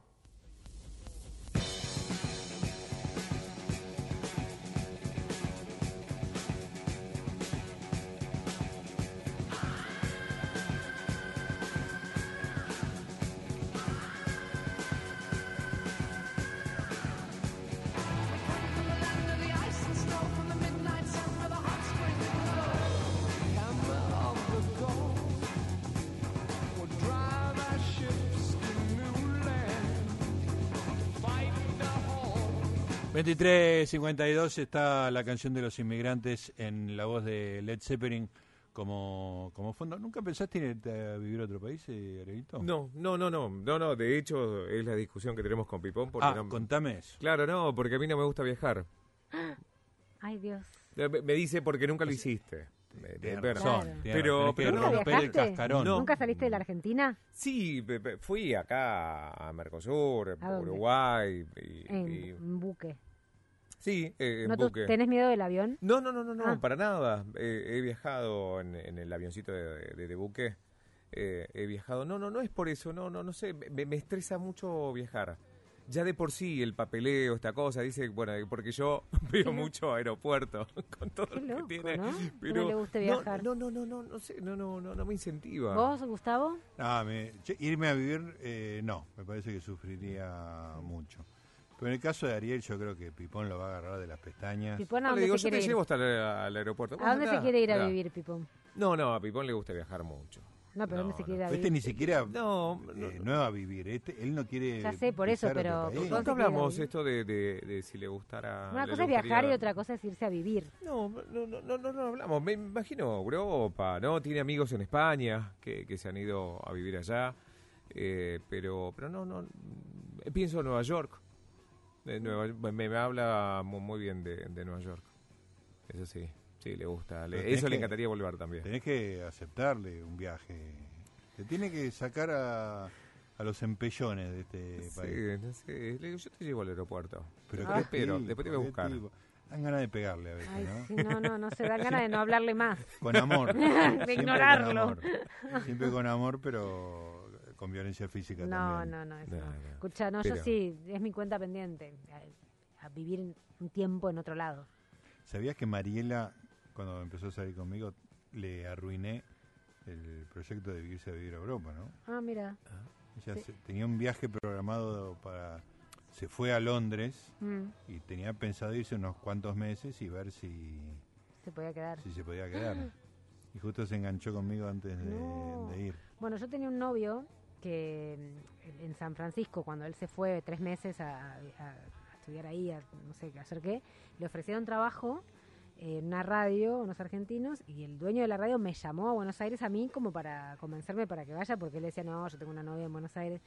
23.52 está la canción de los inmigrantes en la voz de Led Zeppelin como, como fondo. ¿Nunca pensaste en irte a vivir a otro país, eh? No, no, no, no, no, no, de hecho es la discusión que tenemos con Pipón. Porque Ah, no- contame eso. Claro, no, porque a mí no me gusta viajar. Ay, Dios. Me me dice porque nunca lo hiciste. Razón, Claro. tienes Pero- pero que no. romper el. No. ¿Nunca saliste de la Argentina? Sí, fui acá a Mercosur, ¿A? Uruguay. Y, En y- buque. Sí, eh, en ¿No tú buque. tenés miedo del avión? No, no, no, no, no Ah. para nada. Eh, he viajado en, en el avioncito de, de- de buque. Eh, he viajado. No, no, no es por eso. No, no, no sé. Me, me estresa mucho viajar. Ya de por sí el papeleo, esta cosa, dice, bueno, porque yo veo mucho aeropuerto con todo Qué lo loco, que tiene. ¿no? Pero no le guste no, viajar. No, no, no, no, no sé, no, no, no, no me incentiva. ¿Vos, Gustavo? Me- che, irme a vivir, eh, no, me parece que sufriría mucho. Pero en el caso de Ariel, yo creo que Pipón lo va a agarrar de las pestañas. Pipón, ¿a No, le dónde digo, se yo te quiere ir? llevo hasta el, al aeropuerto. ¿A dónde se Andá, quiere ir a vivir, Pipón? No, no, a Pipón le gusta viajar mucho. No, pero ¿dónde No, se quiere ir a Este vivir? ni siquiera No, no, eh, no va a vivir, este, él no quiere. Ya sé, por eso, pisar otro pero país. Se quiere hablamos esto de, de, de si le gustara. Una le cosa es gustaría- viajar y otra cosa es irse a vivir. No, no, no, no, no, no hablamos. Me imagino Europa, ¿no? Tiene amigos en España que, que se han ido a vivir allá. eh, pero, pero no, no. eh, Pienso en Nueva York. De Nueva- me, me habla mu- muy bien de, de Nueva York. Eso sí, sí, le gusta. Le- eso le encantaría volver también. Tenés que aceptarle un viaje. Te tiene que sacar a, a los empellones de este Sí, país. no sé, le digo, yo te llevo al aeropuerto. Pero te espero, tipo, después te voy a buscar. tipo. Dan ganas de pegarle a veces, Ay, ¿no? sí, no, no, no se dan ganas de no hablarle más. Con amor. De Siempre con ignorarlo. amor. Siempre con amor, pero con violencia física No, también. no, no, eso No, no. no. Escucha, no, yo Pero- sí, es mi cuenta pendiente. A, a vivir un tiempo en otro lado. ¿Sabías que Mariela, cuando empezó a salir conmigo, le arruiné el proyecto de irse a vivir a Europa, ¿no? Ah, mira. Ella Sí. se- tenía un viaje programado para... Se fue a Londres Mm, y tenía pensado irse unos cuantos meses y ver si, se podía quedar. si se podía quedar. Y justo se enganchó conmigo antes de, No. de ir. Bueno, yo tenía un novio que en San Francisco, cuando él se fue tres meses a, a- a estudiar ahí, a no sé qué hacer qué, le ofrecieron trabajo en una radio, unos argentinos, y el dueño de la radio me llamó a Buenos Aires a mí como para convencerme para que vaya, porque él decía, no, yo tengo una novia en Buenos Aires.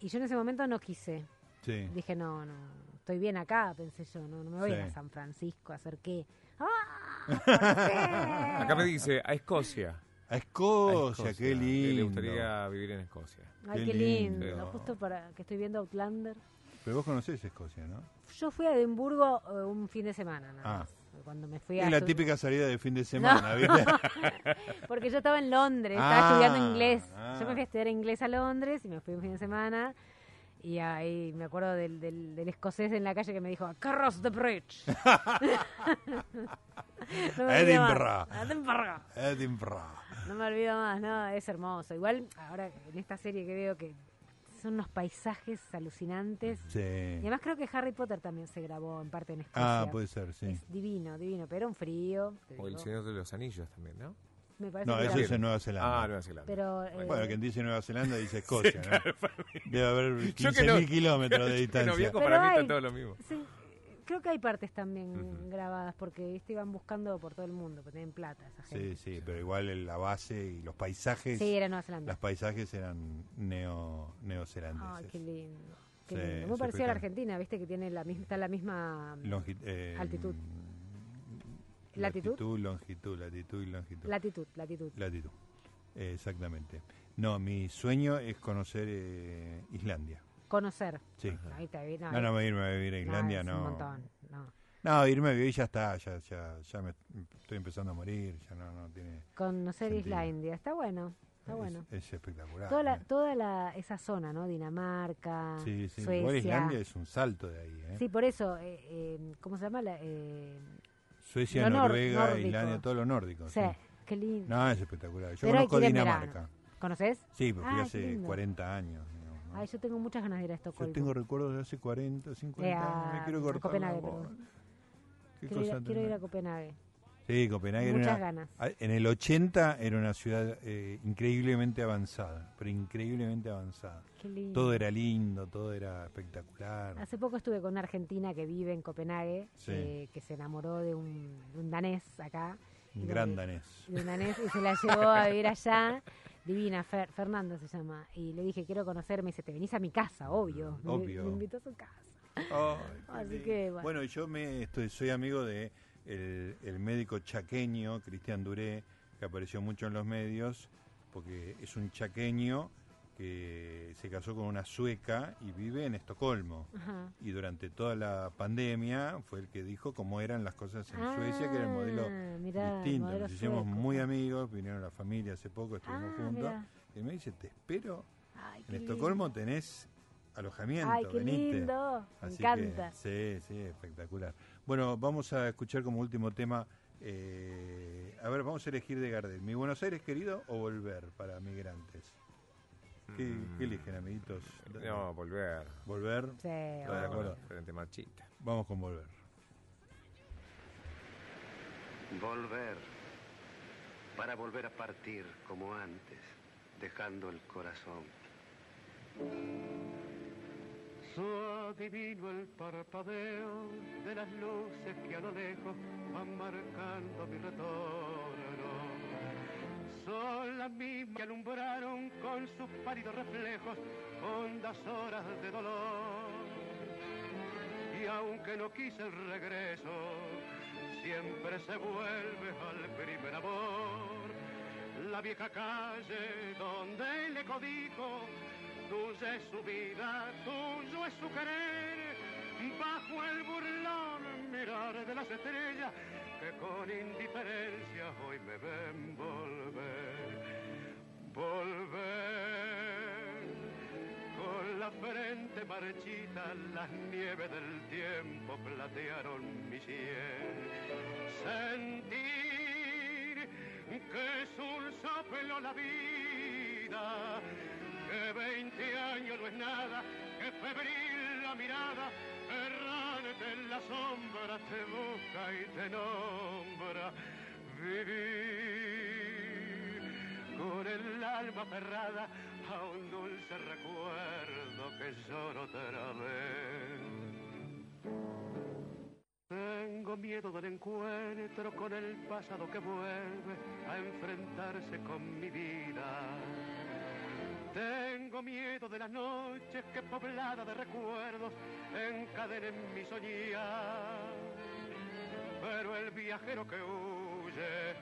Y yo en ese momento no quise. Sí. Dije, no, no, estoy bien acá, pensé yo, no, no me voy a ir a Sí. San Francisco a hacer qué. ¡Ah! Acá me dice, a Escocia. A A Escocia, qué lindo. Le gustaría vivir en Escocia. Ay, Qué qué lindo. lindo. Justo para que estoy viendo Outlander. Pero vos conocés Escocia, ¿no? Yo fui a Edimburgo eh, un fin de semana, nada Ah. más. Cuando me fui a Es la típica salida de fin de semana, ¿viste? Porque yo estaba en Londres, estaba Ah, estudiando inglés. ah. Yo me fui a estudiar inglés a Londres y me fui un fin de semana. Y ahí me acuerdo del, del, del escocés en la calle que me dijo, Carros the Bridge. No. Edinburgh. Edinburgh. Edinburgh. No me olvido más, no, es hermoso. Igual, ahora en esta serie que veo que son unos paisajes alucinantes. Sí. Y además creo que Harry Potter también se grabó en parte en Escocia. Ah, puede ser, sí. Es divino, divino, pero un frío. O el. Señor de los Anillos también, ¿no? Me parece No, que eso era- es en Nueva Zelanda. Ah, Nueva Zelanda. Pero, eh, Bueno, quien dice Nueva Zelanda dice Escocia, ¿no? claro, para. Debe haber Yo que 15.000 no- kilómetros de que no distancia. viajo, Pero para mí hay- está todo lo mismo. sí, creo que hay partes también grabadas porque ¿viste? iban buscando por todo el mundo, porque tienen plata esa gente. Sí, sí, pero igual la base y los paisajes. Sí, era Nueva Zelanda. Los paisajes eran neo, neozelandeses. Ay, qué lindo. Qué Sí, lindo. Muy parecido a la. Argentina, viste que tiene la misma, está la misma Longi- eh, altitud. ¿Latitud? Latitud, longitud, latitud y longitud. Latitud, latitud. Latitud. Eh, exactamente. No, mi sueño es conocer eh, Islandia. Conocer. Sí. Ahí No, no, me irme a vivir a Islandia, es no. Un montón, no. No, irme a vivir ya está, ya, ya, ya me estoy empezando a morir, ya no, no tiene. Conocer Sentido. Islandia, está bueno, está es, bueno. es espectacular. Toda, la, ¿eh? toda la, esa zona, ¿no? Dinamarca, Sí, sí. Suecia. Igual Islandia es un salto de ahí, ¿eh? Sí, por eso, eh, eh, ¿cómo se llama? La, eh, Suecia, lo Noruega, nórdico. Islandia, todo lo nórdico. Sí, sí. qué lindo. No, es espectacular. Yo Pero conozco Dinamarca. ¿Conoces? Sí, porque fui qué hace lindo. 40 años. Yo tengo muchas ganas de ir a Yo Estocolmo. tengo recuerdos de hace 40, 50 Eh, años. Me a- quiero a cortar Copenhague. Qué Quiero ir, cosa quiero ir a. Copenhague. Sí, Copenhague era Muchas una- ganas. En el 80 era una ciudad eh, increíblemente avanzada, pero increíblemente avanzada. Qué lindo. Todo era lindo, todo era espectacular. Hace poco estuve con una argentina que vive en Copenhague, Sí. eh, que se enamoró de un, de un danés acá. Un gran danés. de un danés y se la llevó a vivir allá. Divina, Fer- Fernanda se llama. Y le dije, quiero conocerme. Y dice, te venís a mi casa, obvio. Me- Obvio. Me, invitó a su casa. Así que, bueno. Bueno, yo me estoy, soy amigo de el, el médico chaqueño, Cristian Duré, que apareció mucho en los medios, porque es un chaqueño que se casó con una sueca y vive en Estocolmo. Ajá. Y durante toda la pandemia fue el que dijo cómo eran las cosas en Suecia, que era el modelo Ah, el distinto. modelo Nos hicimos sueco. muy amigos, vinieron la familia hace poco, estuvimos Ah, juntos. mirá. Y me dice, te espero. Ay, En Estocolmo lindo. tenés alojamiento, Ay, qué venite. lindo. Me encanta. Que, sí, sí, espectacular. Bueno, vamos a escuchar como último tema. eh, a ver, vamos a elegir de Gardel. ¿Mi Buenos Aires querido o volver para migrantes? ¿Qué, Mm. qué eligen, amiguitos? No, volver. ¿Volver? Sí, ¿Está de acuerdo? Frente marchita. Vamos con volver. Volver. Para volver a partir como antes, dejando el corazón. Suave el parpadeo de las luces que a lo lejos van marcando mi retorno. Son las mismas que alumbraron con sus pálidos reflejos hondas horas de dolor. Y aunque no quise el regreso, siempre se vuelve al primer amor. La vieja calle donde le codijo, tuya es su vida, tuyo es su querer. Bajo el burlón mirar de las estrellas que con indiferencia hoy me ven volver. Volver con la frente marchita, las nieves del tiempo platearon mi sien. Sentir que es un soplo la vida, que veinte años no es nada, que febril la mirada, en la sombra te busca y te nombra. Vivir con el alma aferrada a un dulce recuerdo que lloro otra vez. Tengo miedo del encuentro con el pasado que vuelve a enfrentarse con mi vida. Tengo miedo de las noches que poblada de recuerdos encadenen mi soñar. Pero el viajero que huye,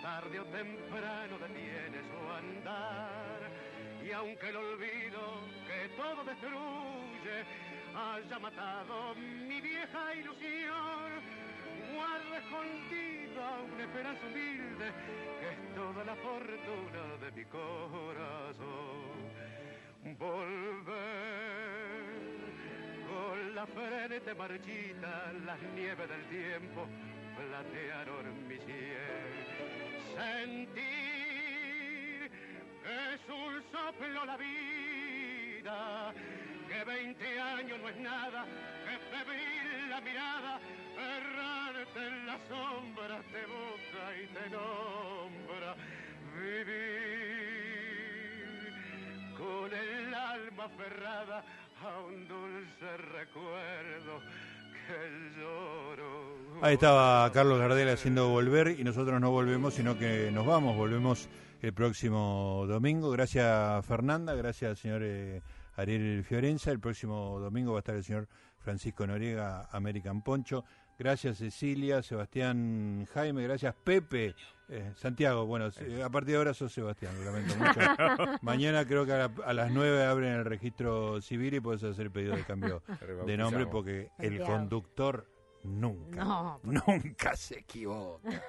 tarde o temprano detiene su andar. Y aunque el olvido que todo destruye haya matado mi vieja ilusión, guardo escondida una esperanza humilde que es toda la fortuna de mi corazón. Volver con la frente marchita, las nieves del tiempo platearon mi cielo. Sentir que es un soplo la vida, que 20 años no es nada, que febril la mirada, errarte en las sombras te busca y te nombra. Vivir con el alma aferrada a un dulce recuerdo que lloro. Ahí estaba Carlos Gardel haciendo volver y nosotros no volvemos, sino que nos vamos, volvemos el próximo domingo. Gracias Fernanda, gracias señor eh, Ariel Fiorenza. El próximo domingo va a estar el señor Francisco Noriega, American Poncho. Gracias Cecilia, Sebastián Jaime, gracias Pepe, eh, Santiago. Bueno, eh, a partir de ahora sos Sebastián, lo lamento mucho. Mañana creo que a, la- a las 9 abren el registro civil y puedes hacer pedido de cambio de nombre porque el conductor nunca, No, nunca se equivoca.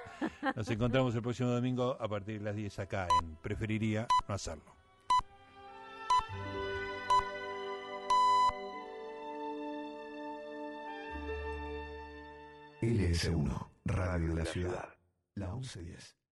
Nos encontramos el próximo domingo a partir de las 10 acá en Preferiría no hacerlo. LS1, Radio de la Ciudad. La 1110.